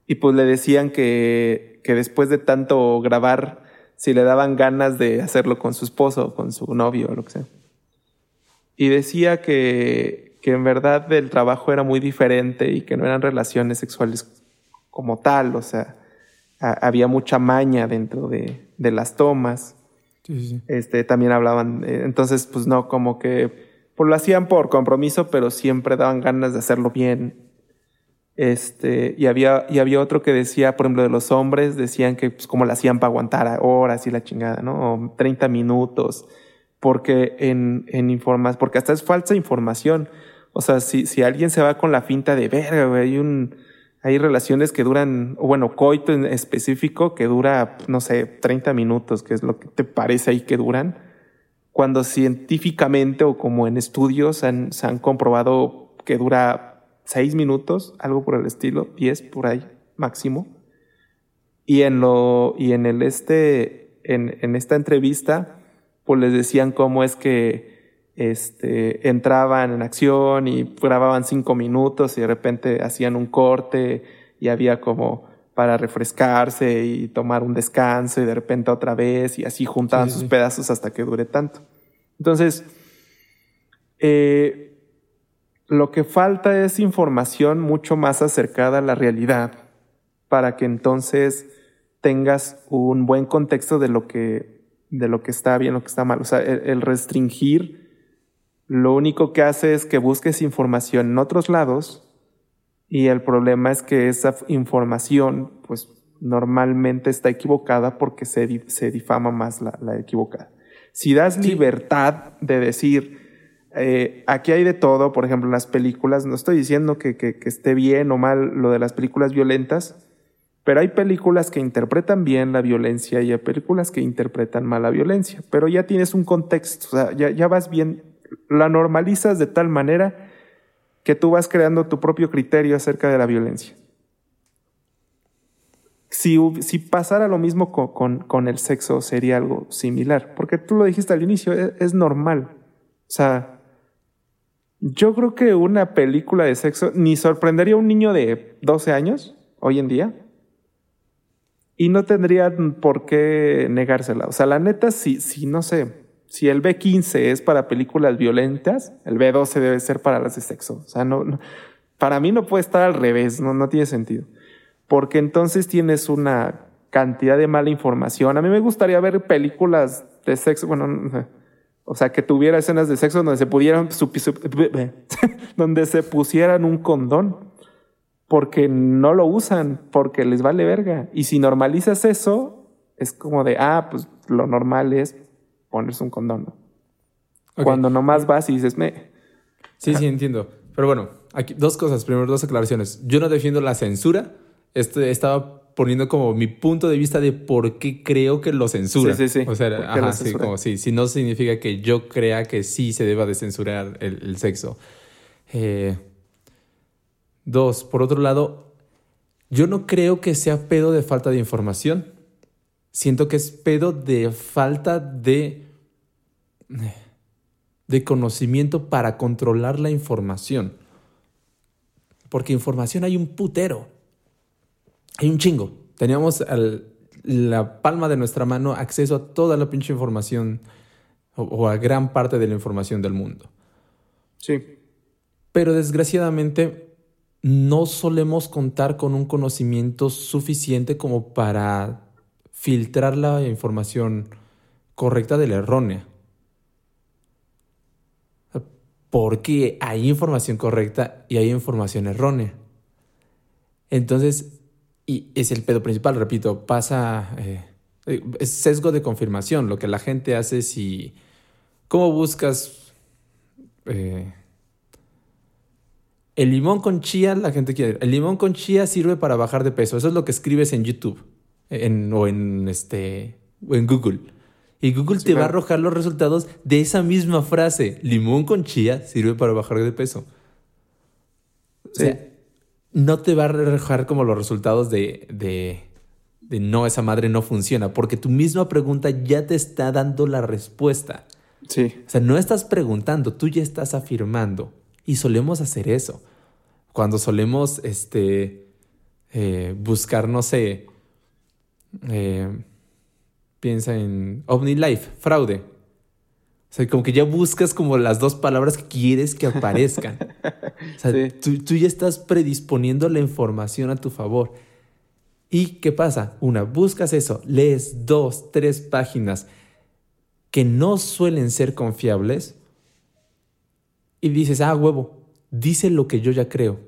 y pues le decían que, que después de tanto grabar, si le daban ganas de hacerlo con su esposo, con su novio o lo que sea. Y decía que, que en verdad el trabajo era muy diferente y que no eran relaciones sexuales como tal, o sea, había mucha maña dentro de, de las tomas. Sí, sí. Este, también hablaban, eh, entonces, pues no, como que pues, lo hacían por compromiso, pero siempre daban ganas de hacerlo bien. Este, y había, y había otro que decía, por ejemplo, de los hombres, decían que pues como lo hacían para aguantar horas y la chingada, ¿no? O 30 minutos, porque en, en informas, porque hasta es falsa información. O sea, si, si alguien se va con la finta de verga, güey, hay un, hay relaciones que duran, bueno, coito en específico que dura, no sé, 30 minutos, que es lo que te parece ahí que duran, cuando científicamente o como en estudios se han comprobado que dura 6 minutos, algo por el estilo, 10 por ahí máximo. Y en lo, y en el este, en, en esta entrevista, pues les decían cómo es que este, entraban en acción y grababan cinco minutos y de repente hacían un corte y había como para refrescarse y tomar un descanso y de repente otra vez y así juntaban sus pedazos hasta que dure tanto. Entonces, eh, lo que falta es información mucho más acercada a la realidad para que entonces tengas un buen contexto de lo que, de lo que está bien, lo que está mal. O sea, el restringir lo único que hace es que busques información en otros lados y el problema es que esa información pues normalmente está equivocada porque se, se difama más la, equivocada. Si das libertad de decir, eh, aquí hay de todo, por ejemplo, las películas, no estoy diciendo que, que, esté bien o mal lo de las películas violentas, Pero hay películas que interpretan bien la violencia y hay películas que interpretan mal la violencia. Pero ya tienes un contexto, o sea, ya, ya vas bien, la normalizas de tal manera que tú vas creando tu propio criterio acerca de la violencia. Si, si pasara lo mismo con, con, el sexo, sería algo similar, porque tú lo dijiste al inicio, es, es normal. O sea, yo creo que una película de sexo ni sorprendería a un niño de 12 años hoy en día y no tendrían por qué negársela. O sea, la neta, si, si no sé, si el B15 es para películas violentas, el B12 debe ser para las de sexo. O sea, no, para mí no puede estar al revés, no, no tiene sentido porque entonces tienes una cantidad de mala información. A mí me gustaría ver películas de sexo, bueno, o sea, que tuviera escenas de sexo donde se pudieran, donde se pusieran un condón, porque no lo usan, porque les vale verga. Y si normalizas eso, es como de, ah, pues lo normal es ponerse un condón. Okay. Cuando nomás vas y dices, me. Sí, sí, entiendo. Pero bueno, aquí dos cosas. Primero, dos aclaraciones. Yo no defiendo la censura este, estaba poniendo como mi punto de vista de por qué creo que lo censura. Sí, sí, sí. O sea, ajá, sí, como sí, si no significa que yo crea que sí se deba de censurar el, el sexo. Eh, dos, por otro lado, yo no creo que sea pedo de falta de información. Siento que es pedo de falta de, de conocimiento para controlar la información. Porque información hay un putero. Hay un chingo. Teníamos al, la palma de nuestra mano acceso a toda la pinche información o, o, a gran parte de la información del mundo. Sí. Pero desgraciadamente no solemos contar con un conocimiento suficiente como para filtrar la información correcta de la errónea. Porque hay información correcta y hay información errónea. Entonces, y es el pedo principal, repito, pasa, eh, es sesgo de confirmación, lo que la gente hace si, ¿cómo buscas eh, el limón con chía? La gente quiere, el limón con chía sirve para bajar de peso, eso es lo que escribes en YouTube en, o, en, este, o en Google. Y Google sí, te va a arrojar los resultados de esa misma frase, limón con chía sirve para bajar de peso. Sí. O sea, no te va a arrojar como los resultados de, de, de, no, esa madre no funciona, porque tu misma pregunta ya te está dando la respuesta. Sí. O sea, no estás preguntando, tú ya estás afirmando. Y solemos hacer eso. Cuando solemos este, eh, buscar, no sé, eh, piensa en OmniLife, fraude. O sea, como que ya buscas como las dos palabras que quieres que aparezcan. O sea, sí. tú, tú, ya estás predisponiendo la información a tu favor. ¿Y qué pasa? Una, buscas eso, lees dos, tres páginas que no suelen ser confiables y dices, ah, huevo, dice lo que yo ya creo.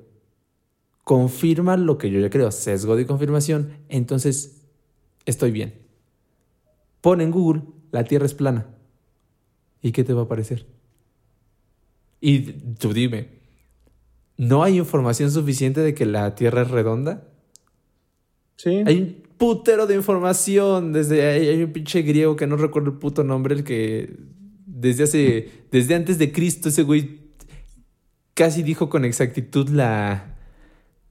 Confirma lo que yo ya creo. Sesgo de confirmación. Entonces, estoy bien. Pon en Google, la Tierra es plana. ¿Y qué te va a parecer? Y tú dime, ¿no hay información suficiente de que la Tierra es redonda? Sí. Hay un putero de información. Desde hay, hay un pinche griego que no recuerdo el puto nombre, el que desde hace. Desde antes de Cristo, ese güey casi dijo con exactitud la.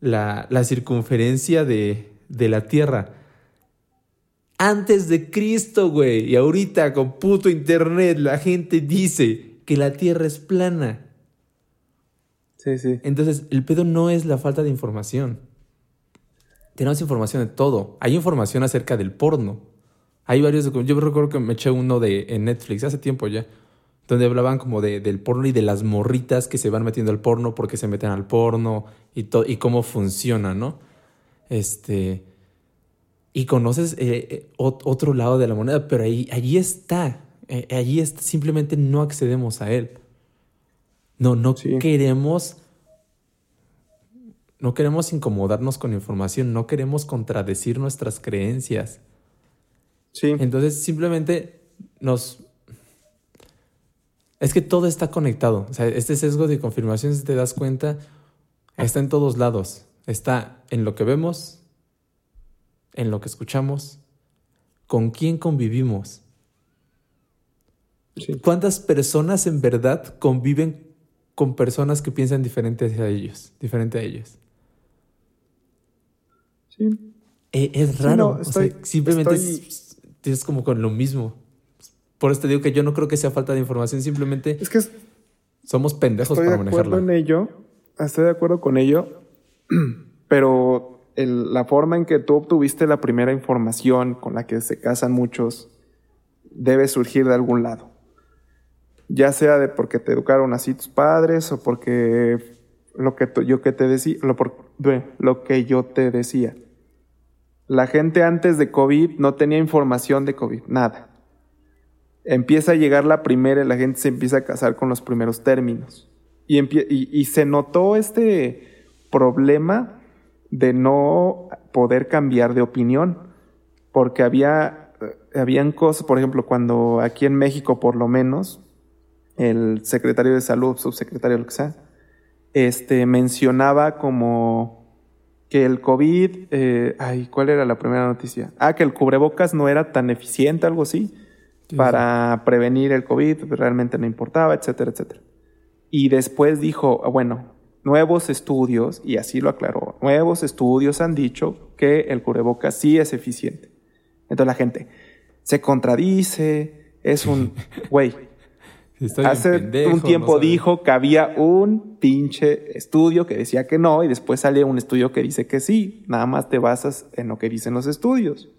la, la circunferencia de, de la Tierra antes de Cristo, güey. Y ahorita con puto internet la gente dice que la Tierra es plana. Sí, sí. Entonces, el pedo no es la falta de información. Tenemos información de todo. Hay información acerca del porno. Hay varios. Yo recuerdo que me eché uno de en Netflix hace tiempo ya. Donde hablaban como de, del porno y de las morritas que se van metiendo al porno porque se meten al porno y, y cómo funciona, ¿no? Este y conoces eh, otro lado de la moneda, pero ahí, allí está, eh, allí está, simplemente no accedemos a él. No, no sí. queremos, no queremos incomodarnos con información, no queremos contradecir nuestras creencias. Sí. Entonces simplemente nos... Es que todo está conectado. O sea, este sesgo de confirmación, si te das cuenta, está en todos lados. Está en lo que vemos, en lo que escuchamos, con quién convivimos. ¿Cuántas personas en verdad conviven con personas que piensan diferente a ellos, diferente a ellos? Sí. E, es, raro. simplemente es, como con lo mismo. Por eso te digo que yo no creo que sea falta de información, simplemente es que somos pendejos para manejarlo. Estoy de acuerdo en ello, estoy de acuerdo con ello, pero la forma en que tú obtuviste la primera información con la que se casan muchos debe surgir de algún lado. Ya sea de porque te educaron así tus padres o porque lo que yo que te decía, lo, lo que yo te decía. La gente antes de COVID no tenía información de COVID, nada. Empieza a llegar la primera y la gente se empieza a casar con los primeros términos. Y, y se notó este problema de no poder cambiar de opinión, porque había, eh, habían cosas, por ejemplo, cuando aquí en México por lo menos, el secretario de salud, subsecretario, lo que sea, este, mencionaba como que el COVID, eh, ay, ¿cuál era la primera noticia? Ah, que el cubrebocas no era tan eficiente, algo así, para prevenir el COVID, realmente no importaba, etcétera, etcétera. Y después dijo, ah, bueno, nuevos estudios, y así lo aclaró, nuevos estudios han dicho que el cubrebocas sí es eficiente. Entonces la gente se contradice, es un, güey, hace un tiempo dijo que había un pinche estudio que decía que no y después sale un estudio que dice que sí, nada más te basas en lo que dicen los estudios.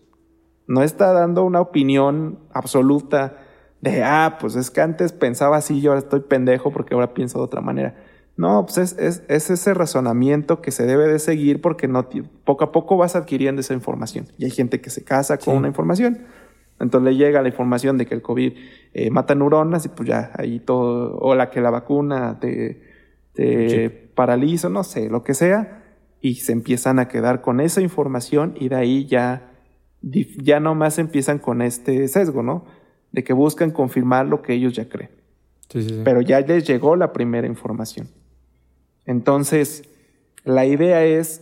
No está dando una opinión absoluta de, ah, pues es que antes pensaba así y ahora estoy pendejo porque ahora pienso de otra manera. No, pues es, es, ese razonamiento que se debe de seguir porque no, poco a poco vas adquiriendo esa información. Y hay gente que se casa con una información. Entonces le llega la información de que el COVID eh, mata neuronas y pues ya ahí todo, o la que la vacuna te, te paraliza, no sé, lo que sea, y se empiezan a quedar con esa información y de ahí ya, ya nomás empiezan con este sesgo, ¿no? De que buscan confirmar lo que ellos ya creen. Pero ya les llegó la primera información. Entonces, la idea es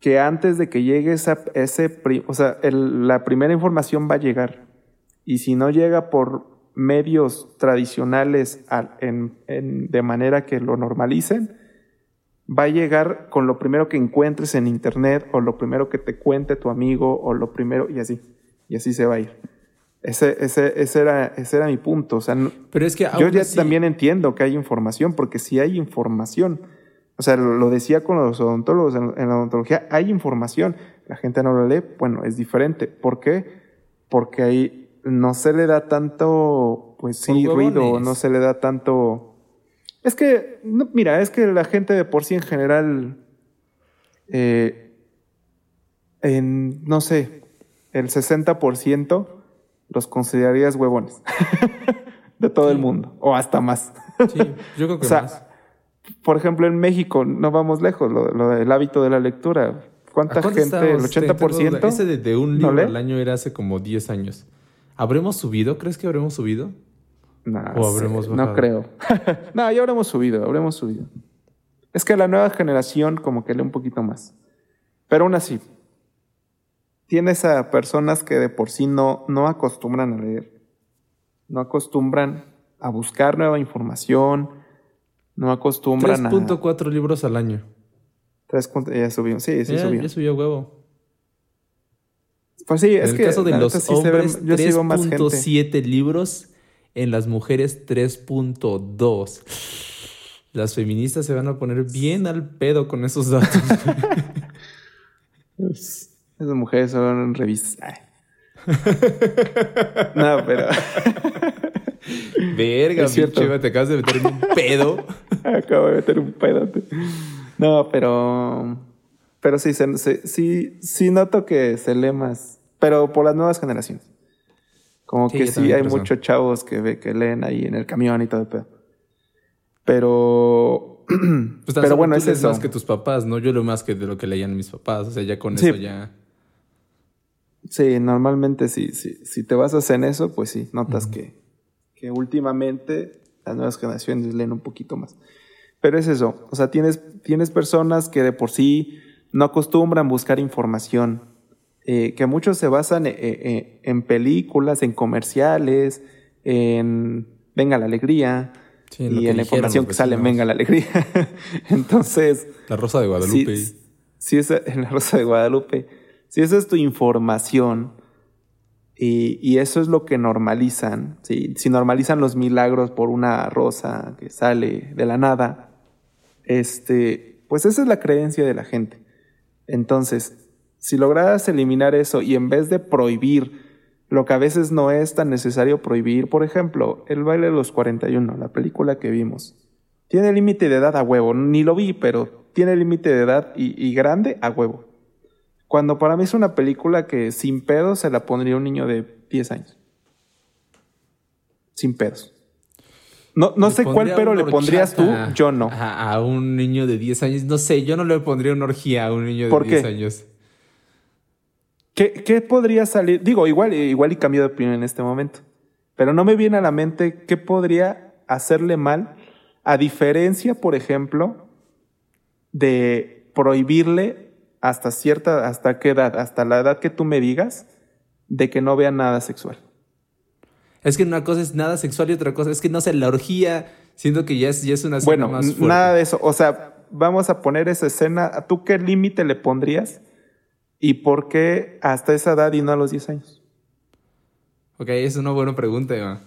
que antes de que llegue esa, ese, o sea, la primera información va a llegar. Y si no llega por medios tradicionales de manera que lo normalicen, va a llegar con lo primero que encuentres en internet o lo primero que te cuente tu amigo o lo primero y así. Y así se va a ir. Ese, ese, ese, era, ese era mi punto. O sea, Pero es que yo ya también entiendo que hay información, porque si hay información, o sea, lo, decía con los odontólogos, en, la odontología hay información, la gente no lo lee, bueno, es diferente. ¿Por qué? Porque ahí no se le da tanto, pues sí, ruido, no se le da tanto... Es que, mira, es que la gente de por sí en general, eh, en, no sé, el 60% los considerarías huevones de todo el mundo, o hasta más. sí, yo creo que más. Por ejemplo, en México, no vamos lejos, lo, del hábito de la lectura. ¿Cuánta gente? ¿El 80%? Ese de, un libro al año era hace como 10 años. ¿Habremos subido? ¿Crees que habremos subido? No, ¿O habremos no creo. no, ya habremos subido, habremos subido. Es que la nueva generación como que lee un poquito más. Pero aún así, tienes a personas que de por sí no, no acostumbran a leer, no acostumbran a buscar nueva información, no acostumbran a... 3.4 libros al año. 3. Ya subió, sí, sí subió. Ya subió huevo. Pues sí, es en que... el caso de los hombres, 3.7 libros, en las mujeres 3.2. Las feministas se van a poner bien al pedo con esos datos. Esas mujeres son revistas. no, pero. Verga, cierto. te acabas de meter un pedo. Acabo de meter un pedo. No, pero. Pero sí, sí, sí noto que se lee más. Pero por las nuevas generaciones. Como que sí hay muchos chavos que, que leen ahí en el camión y todo el pedo. Pero pues pero bueno, es eso. más que tus papás, ¿no? Yo lo más que de lo que leían mis papás. O sea, ya con eso ya. Sí, normalmente sí, sí, si te basas en eso, pues sí, notas que, que últimamente las nuevas generaciones leen un poquito más. Pero es eso, o sea, tienes, tienes personas que de por sí no acostumbran buscar información. eh, que muchos se basan eh, eh, en películas, en comerciales, en Venga la Alegría Sí, en y en la información que sale en. Venga la Alegría. Entonces, La Rosa de Guadalupe. si, si esa, en la Rosa de Guadalupe, si esa es tu información y, eso es lo que normalizan, si normalizan los milagros por una rosa que sale de la nada, este, pues esa es la creencia de la gente. Entonces, si lograras eliminar eso y en vez de prohibir lo que a veces no es tan necesario prohibir, por ejemplo, el baile de los 41, la película que vimos, tiene límite de edad a huevo, ni lo vi, pero tiene límite de edad y grande a huevo. Cuando para mí es una película que sin pedos se la pondría un niño de 10 años. Sin pedos. No, no sé cuál pero le pondrías tú, yo no. A, a un niño de 10 años. No sé, yo no le pondría una orgía a un niño de ¿Por 10 qué? años. ¿Qué, qué podría salir? Digo, igual, igual y cambio de opinión en este momento. Pero no me viene a la mente qué podría hacerle mal, a diferencia, por ejemplo, de prohibirle hasta cierta, hasta qué edad, hasta la edad que tú me digas, de que no vea nada sexual. Es que una cosa es nada sexual y otra cosa es que no sé, la orgía. Siento que ya es, ya es una escena Bueno, más fuerte. nada de eso. O sea, vamos a poner esa escena. ¿Tú qué límite le pondrías? ¿Y por qué hasta esa edad y no a los 10 años? Ok, es una buena pregunta, Eva.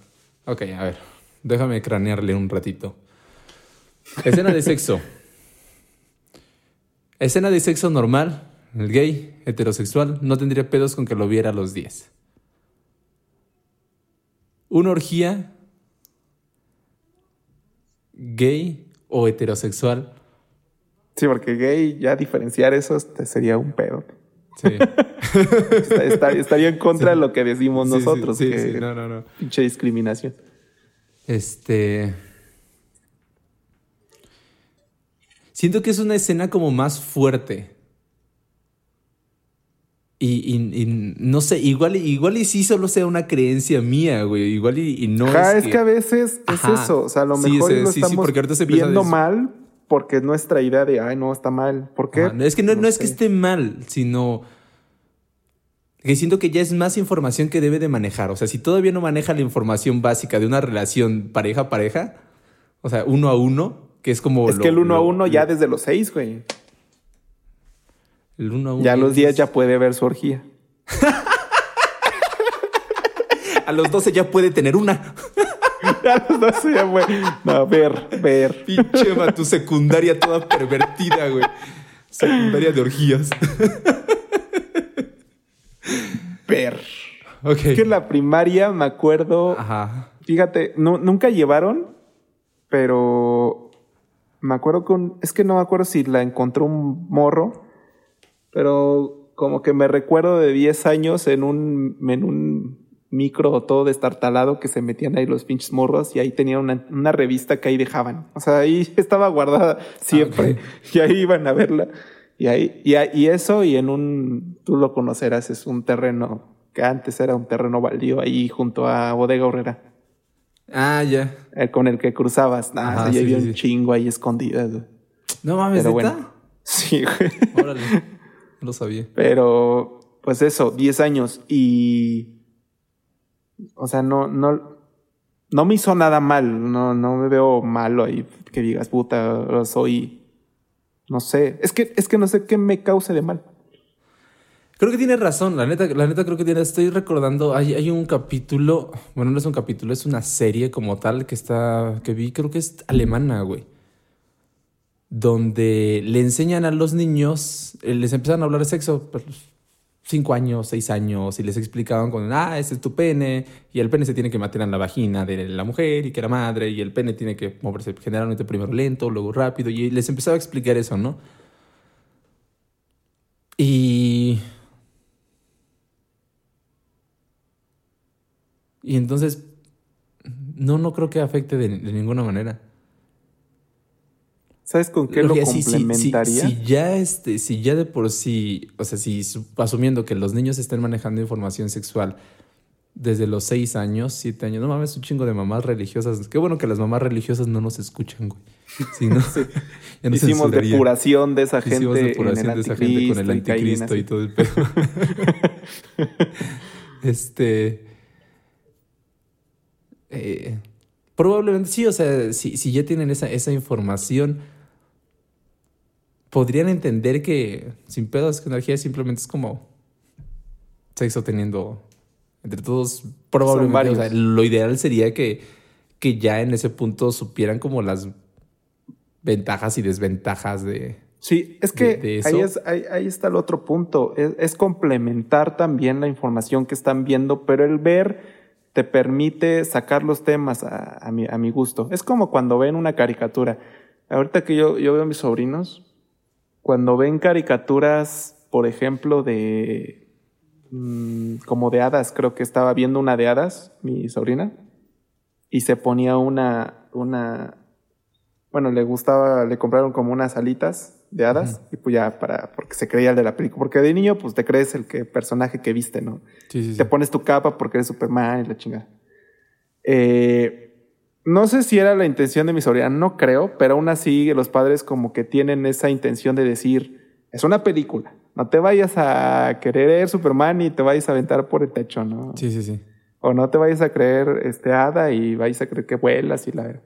Ok, a ver. Déjame cranearle un ratito. Escena de sexo. Escena de sexo normal. El gay, heterosexual, no tendría pedos con que lo viera a los 10. Una orgía gay o heterosexual. Sí, porque gay, ya diferenciar eso este, sería un pedo. Sí. Está- está- estaría en contra de lo que decimos Sí, sí, nosotros. sí, que sí, no, no, no. Pinche discriminación. Este. Siento que es una escena como más fuerte. Y, y- y no sé, igual, igual y sí solo sea una creencia mía, güey. Igual y, y no es, es, que... a veces es eso. O sea, a lo mejor sí, lo sí, sí, estamos se viendo mal porque es nuestra idea de, ay, no, está mal. ¿Por qué? Ajá, Es que no, no es que esté mal, sino que siento que ya es más información que debe de manejar. O sea, si todavía no maneja la información básica de una relación pareja-pareja, o sea, uno a uno, que es como... Es lo- que el uno a lo- uno ya desde los seis, güey. El uno a uno. Ya a los es- 10 ya puede ver su orgía. A los 12 ya puede tener una. A los 12 ya, güey. No, ver, ver. Pinche va, tu secundaria toda pervertida, güey. Secundaria de orgías. Ver. Es que en la primaria me acuerdo. Ajá. Fíjate, no, nunca llevaron, pero me acuerdo que un- es que no me acuerdo si la encontró un morro, pero como que me recuerdo de 10 años en un, en un micro todo destartalado que se metían ahí los pinches morros y ahí tenía una, una revista que ahí dejaban. O sea, ahí estaba guardada siempre y ahí iban a verla. Y ahí, y, ahí- y eso, y en un, tú lo conocerás, es un terreno que antes era un terreno baldío ahí junto a Bodega Horrera. Ah, ya. El con el que cruzabas. Nah, Ajá, o sea, sí, había sí, un chingo ahí escondidas. No mames, Pero ¿neta? bueno. Sí, güey. Órale. No lo sabía. Pero, pues eso, 10 años. Y. O sea, no, no. No me hizo nada mal. No, no me veo malo ahí. Que digas, puta, soy. No sé. Es que, es que no sé qué me cause de mal. Creo que tiene razón, la neta, la neta creo que tiene. Estoy recordando, hay, hay un capítulo, bueno, no es un capítulo, es una serie como tal que está, que vi, creo que es alemana, güey. Donde le enseñan a los niños, eh, les empiezan a hablar de sexo, pues, cinco años, seis años, y les explicaban con, ah, ese es tu pene, y el pene se tiene que meter en la vagina de la mujer y que la madre, y el pene tiene que moverse generalmente primero lento, luego rápido, y les empezaba a explicar eso, ¿no? Y Y entonces, no, no creo que afecte de, de ninguna manera. ¿Sabes con qué lo sí, sí, sí, complementaría? Si, ya este, si ya de por sí, o sea, si su- asumiendo que los niños estén manejando información sexual desde los seis años, siete años, no mames, un chingo de mamás religiosas. Qué bueno que las mamás religiosas no nos escuchan, güey. Sí, ¿no? No Hicimos depuración de esa gente. Hicimos depuración de esa gente con el anticristo y, todo el pedo. este. Eh, probablemente sí, o sea, si, si ya tienen esa, esa información, podrían entender que sin pedos que energía simplemente es como sexo teniendo entre todos. Probablemente, o sea, lo ideal sería que, que ya en ese punto supieran como las ventajas y desventajas de. Sí, es que ahí, es, ahí, está el otro punto. Es, complementar también la información que están viendo, pero el ver te permite sacar los temas a, mi, a mi gusto. Es como cuando ven una caricatura. Ahorita que yo, yo veo a mis sobrinos, cuando ven caricaturas, por ejemplo, de mm, como de hadas, creo que estaba viendo una de hadas, mi sobrina, y se ponía una, una, bueno, le gustaba, le compraron como unas alitas de hadas y pues ya para, porque se creía el de la película, porque de niño pues te crees el que, personaje que viste, ¿no? Sí, sí, te pones tu capa porque eres Superman y la chingada. Eh, no sé si era la intención de mi sobrina, no creo, pero aún así los padres como que tienen esa intención de decir, es una película, no te vayas a querer Superman y te vayas a aventar por el techo, ¿no? Sí, sí, sí. O no te vayas a creer este hada y vayas a creer que vuelas y la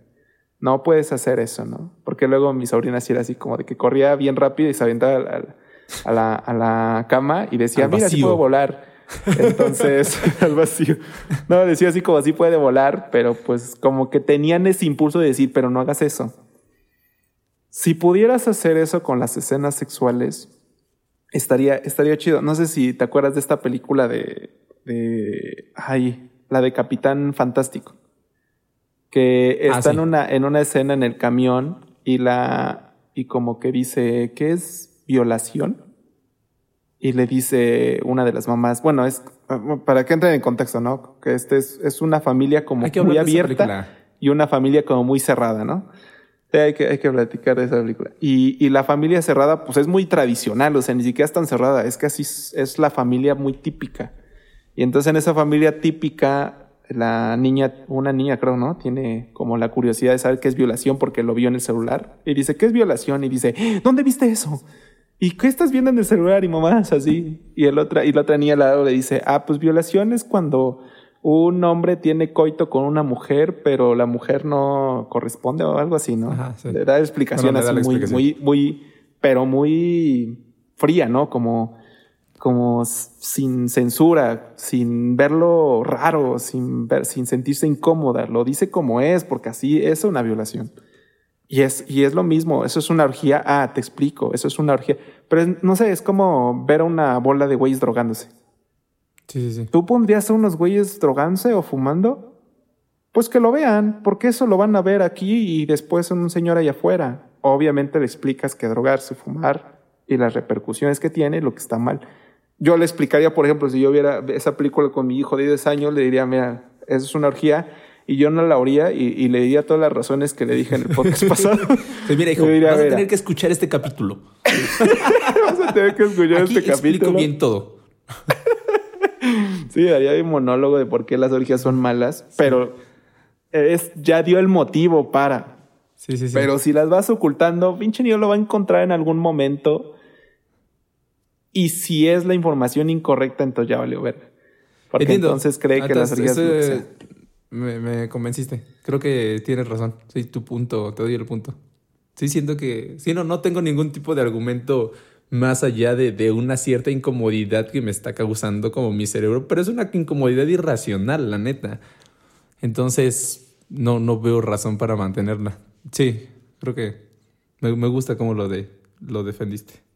no puedes hacer eso, ¿no? Porque luego mi sobrina sí era así como de que corría bien rápido y se aventaba a, la, a la, cama y decía, mira, sí puedo volar. Entonces, al vacío. No, decía así como así puede volar, pero pues como que tenían ese impulso de decir, pero no hagas eso. Si pudieras hacer eso con las escenas sexuales, estaría, estaría chido. No sé si te acuerdas de esta película de, de, ay, la de Capitán Fantástico que ah, está en, una, en una escena en el camión y la y como que dice ¿qué es violación y le dice una de las mamás bueno es para que entren en contexto no que este es, es una familia como muy abierta y una familia como muy cerrada no hay que, hay que platicar de esa película. Y, y, la familia cerrada, pues es muy tradicional, o sea, ni siquiera es tan cerrada, es que así es la familia muy típica. Y entonces en esa familia típica, la niña, una niña creo, ¿no? Tiene como la curiosidad de saber qué es violación porque lo vio en el celular. Y dice, ¿qué es violación? Y dice, ¿dónde viste eso? ¿Y qué estás viendo en el celular? Y mamá es así. Y, el otra, y la otra niña al lado le dice, ah, pues violación es cuando un hombre tiene coito con una mujer, pero la mujer no corresponde o algo así, ¿no? Le da explicación así muy, muy, muy, pero muy fría, ¿no? Como como sin censura, sin verlo raro, sin, ver, sin sentirse incómoda. Lo dice como es, porque así es una violación. Y es, y es lo mismo, eso es una orgía. Ah, te explico, eso es una orgía. Pero no sé, es como ver a una bola de güeyes drogándose. Sí, sí, sí. ¿Tú pondrías a unos güeyes drogándose o fumando? Pues que lo vean, porque eso lo van a ver aquí y después en un señor allá afuera. Obviamente le explicas que drogarse, fumar y las repercusiones que tiene, lo que está mal yo le explicaría, por ejemplo, si yo viera esa película con mi hijo de 10 años, le diría, mira, eso es una orgía, y yo no la oría y, le diría todas las razones que le dije en el podcast pasado. Pues mira, hijo, vas a tener que escuchar este capítulo. vas a tener que escuchar este capítulo. explico bien todo. sí, daría un monólogo de por qué las orgías son malas, pero es, ya dio el motivo para. Sí, sí, sí. Pero si las vas ocultando, pinche niño lo va a encontrar en algún momento y si es la información incorrecta, entonces ya valió ver. Porque entonces cree que las orgías... me, me, convenciste. Creo que tienes razón. Sí, tu punto, te doy el punto. Sí, siento que... Sí, no, no tengo ningún tipo de argumento más allá de, de, una cierta incomodidad que me está causando como mi cerebro, pero es una incomodidad irracional, la neta. Entonces, no, no veo razón para mantenerla. Sí, creo que me, me gusta cómo lo, de, lo defendiste.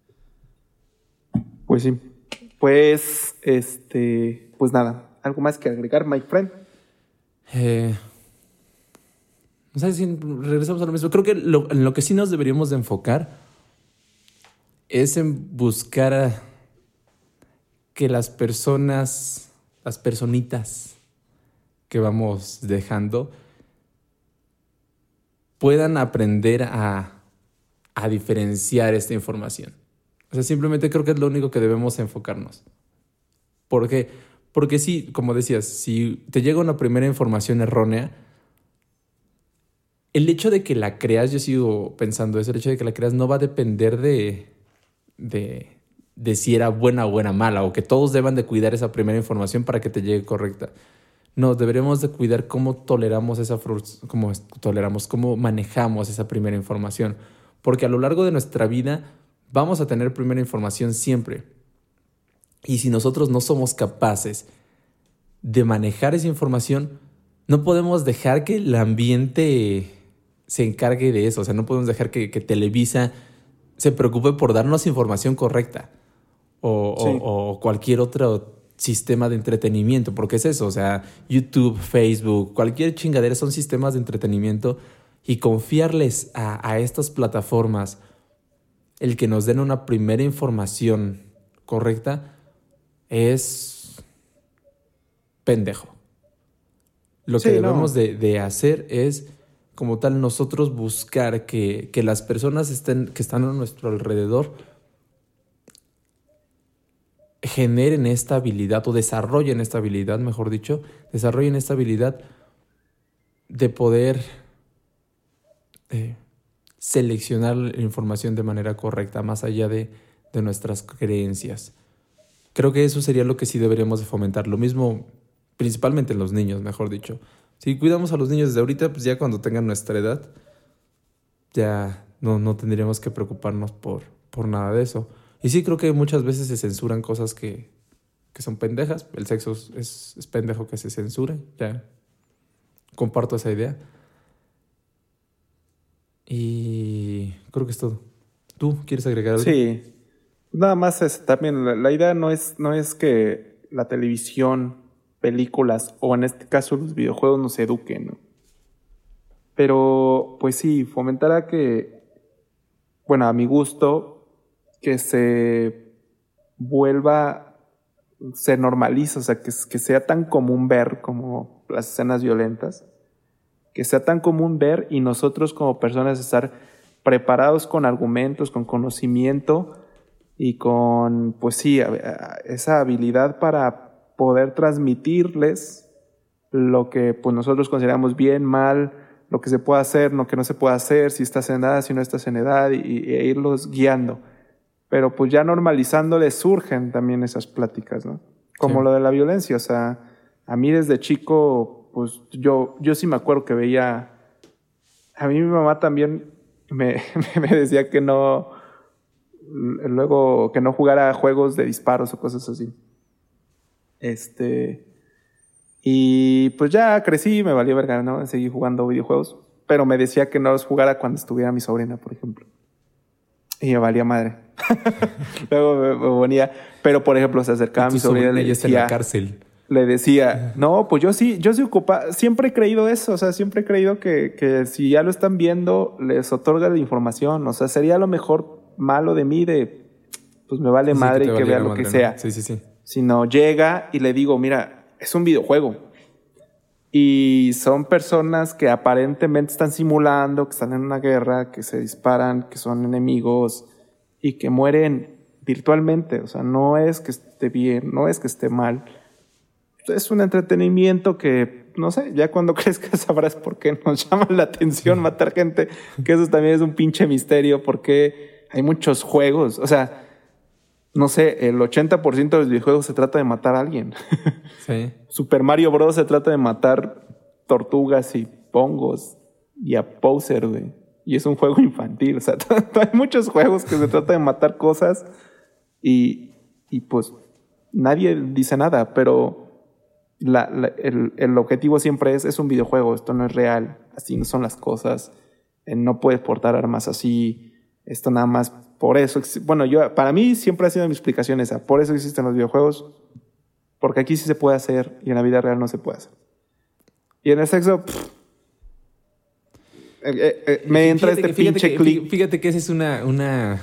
Pues sí. Pues, este, pues nada. ¿Algo más que agregar, my friend? Eh, no sé si regresamos a lo mismo. Creo que lo, en lo que sí nos deberíamos de enfocar es en buscar que las personas, las personitas que vamos dejando, puedan aprender a diferenciar esta información. O sea, simplemente creo que es lo único que debemos enfocarnos. ¿Por qué? Porque sí, como decías, si te llega una primera información errónea el hecho de que la creas, yo sigo pensando eso, el hecho de que la creas no va a depender de, de, de si era buena o buena mala, o que todos deban de cuidar esa primera información para que te llegue correcta. No, deberemos de cuidar cómo toleramos esa cómo toleramos, cómo manejamos esa primera información. Porque a lo largo de nuestra vida vamos a tener primera información siempre. Y si nosotros no somos capaces de manejar esa información, no podemos dejar que el ambiente se encargue de eso. O sea, no podemos dejar que, Televisa se preocupe por darnos información correcta o, o, cualquier otro sistema de entretenimiento, porque es eso, o sea, YouTube, Facebook, cualquier chingadera son sistemas de entretenimiento y confiarles a, a estas plataformas el que nos den una primera información correcta es pendejo. Lo que debemos de, hacer es, como tal, nosotros buscar que, las personas estén, que están a nuestro alrededor generen esta habilidad o desarrollen esta habilidad, mejor dicho, desarrollen esta habilidad de poder eh, seleccionar la información de manera correcta, más allá de, de nuestras creencias. Creo que eso sería lo que sí deberíamos de fomentar. Lo mismo principalmente en los niños, mejor dicho. Si cuidamos a los niños desde ahorita, pues ya cuando tengan nuestra edad, ya no, no tendríamos que preocuparnos por, por nada de eso. Y sí creo que muchas veces se censuran cosas que, que son pendejas. El sexo es, es pendejo que se censure. Ya comparto esa idea. Y creo que es todo. ¿Tú quieres agregar algo? Sí. Nada más es también la, idea no es, no es que la televisión, películas o en este caso los videojuegos nos eduquen, Pero pues sí, fomentará que, bueno, a mi gusto, que se vuelva, se normalice, o sea, que, que sea tan común ver como las escenas violentas, que sea tan común ver y nosotros como personas estar preparados con argumentos, con conocimiento, y con, pues sí, esa habilidad para poder transmitirles lo que pues nosotros consideramos bien, mal, lo que se puede hacer, lo que no se puede hacer, si estás en edad, si no estás en edad, y, e irlos guiando. Pero pues ya normalizándoles surgen también esas pláticas, ¿no? Como lo de la violencia, o sea, a mí desde chico, pues yo, yo sí me acuerdo que veía, a mí mi mamá también me, me decía que no, luego que no jugara juegos de disparos o cosas así. Este. Y pues ya crecí, me valió verga, ¿no? Seguí jugando videojuegos. Pero me decía que no los jugara cuando estuviera mi sobrina, por ejemplo. Y me valía madre. luego me, ponía. Pero por ejemplo, se acercaba a mi sobrina, y está en la cárcel. Le decía, no, pues yo sí, yo sí ocupa, siempre he creído eso, o sea, siempre he creído que, que si ya lo están viendo, les otorga la información, o sea, sería lo mejor malo de mí de, pues me vale madre que, vea lo que sea. Sí, sí, sí. Sino llega y le digo, mira, es un videojuego. Y son personas que aparentemente están simulando, que están en una guerra, que se disparan, que son enemigos y que mueren virtualmente. O sea, no es que esté bien, no es que esté mal. Es un entretenimiento que, no sé, ya cuando crezcas sabrás por qué nos llama la atención matar gente, que eso también es un pinche misterio, porque hay muchos juegos. O sea, no sé, el 80% de los videojuegos se trata de matar a alguien. Sí. Super Mario Bros. se trata de matar tortugas y pongos y a Poser, güey. Y es un juego infantil. O sea, hay muchos juegos que se trata de matar cosas y, y pues nadie dice nada, pero el, el, objetivo siempre es, es un videojuego, esto no es real, así no son las cosas, eh, no puedes portar armas así, esto nada más por eso. Bueno, yo, para mí siempre ha sido mi explicación esa. Por eso existen los videojuegos. Porque aquí sí se puede hacer y en la vida real no se puede hacer. Y en el sexo, eh, eh, eh, me entra este pinche clip. Fíjate que esa es una, una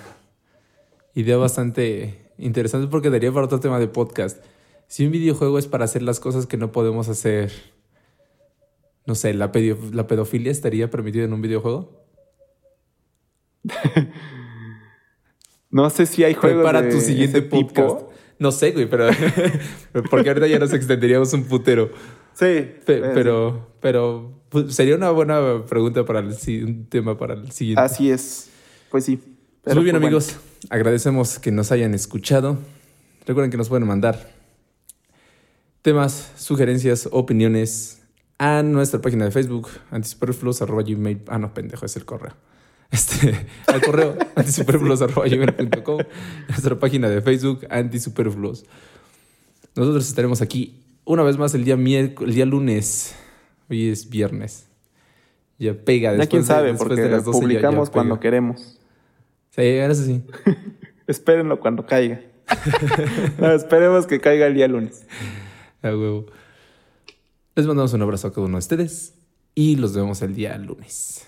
idea bastante interesante porque daría para otro tema de podcast. Si un videojuego es para hacer las cosas que no podemos hacer, no sé, la, la pedofilia estaría permitida en un videojuego. no sé si hay juegos para tu siguiente podcast. No sé, güey, pero porque ahorita ya nos extenderíamos un putero. Sí. pero, Pero pues, sería una buena pregunta para el, un tema para el siguiente. Así es. Pues sí. Pero, Muy bien, pues, amigos. Agradecemos que nos hayan escuchado. Recuerden que nos pueden mandar temas, sugerencias, opiniones a nuestra página de Facebook, antisuperfluos, arroba gmail. Ah, no, pendejo, es el correo. Este, al correo antisuperfluos, arroba gmail.com, nuestra página de Facebook, antisuperfluos. Nosotros estaremos aquí una vez más el día el día lunes. Hoy es viernes. Ya pega. Ya después quién de- sabe, después porque de las 12 ya- ya publicamos cuando queremos. Sí, eso sí. Espérenlo cuando caiga. no, esperemos que caiga el día lunes. A huevo. Les mandamos un abrazo a cada uno de ustedes y los vemos el día lunes.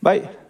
Bye.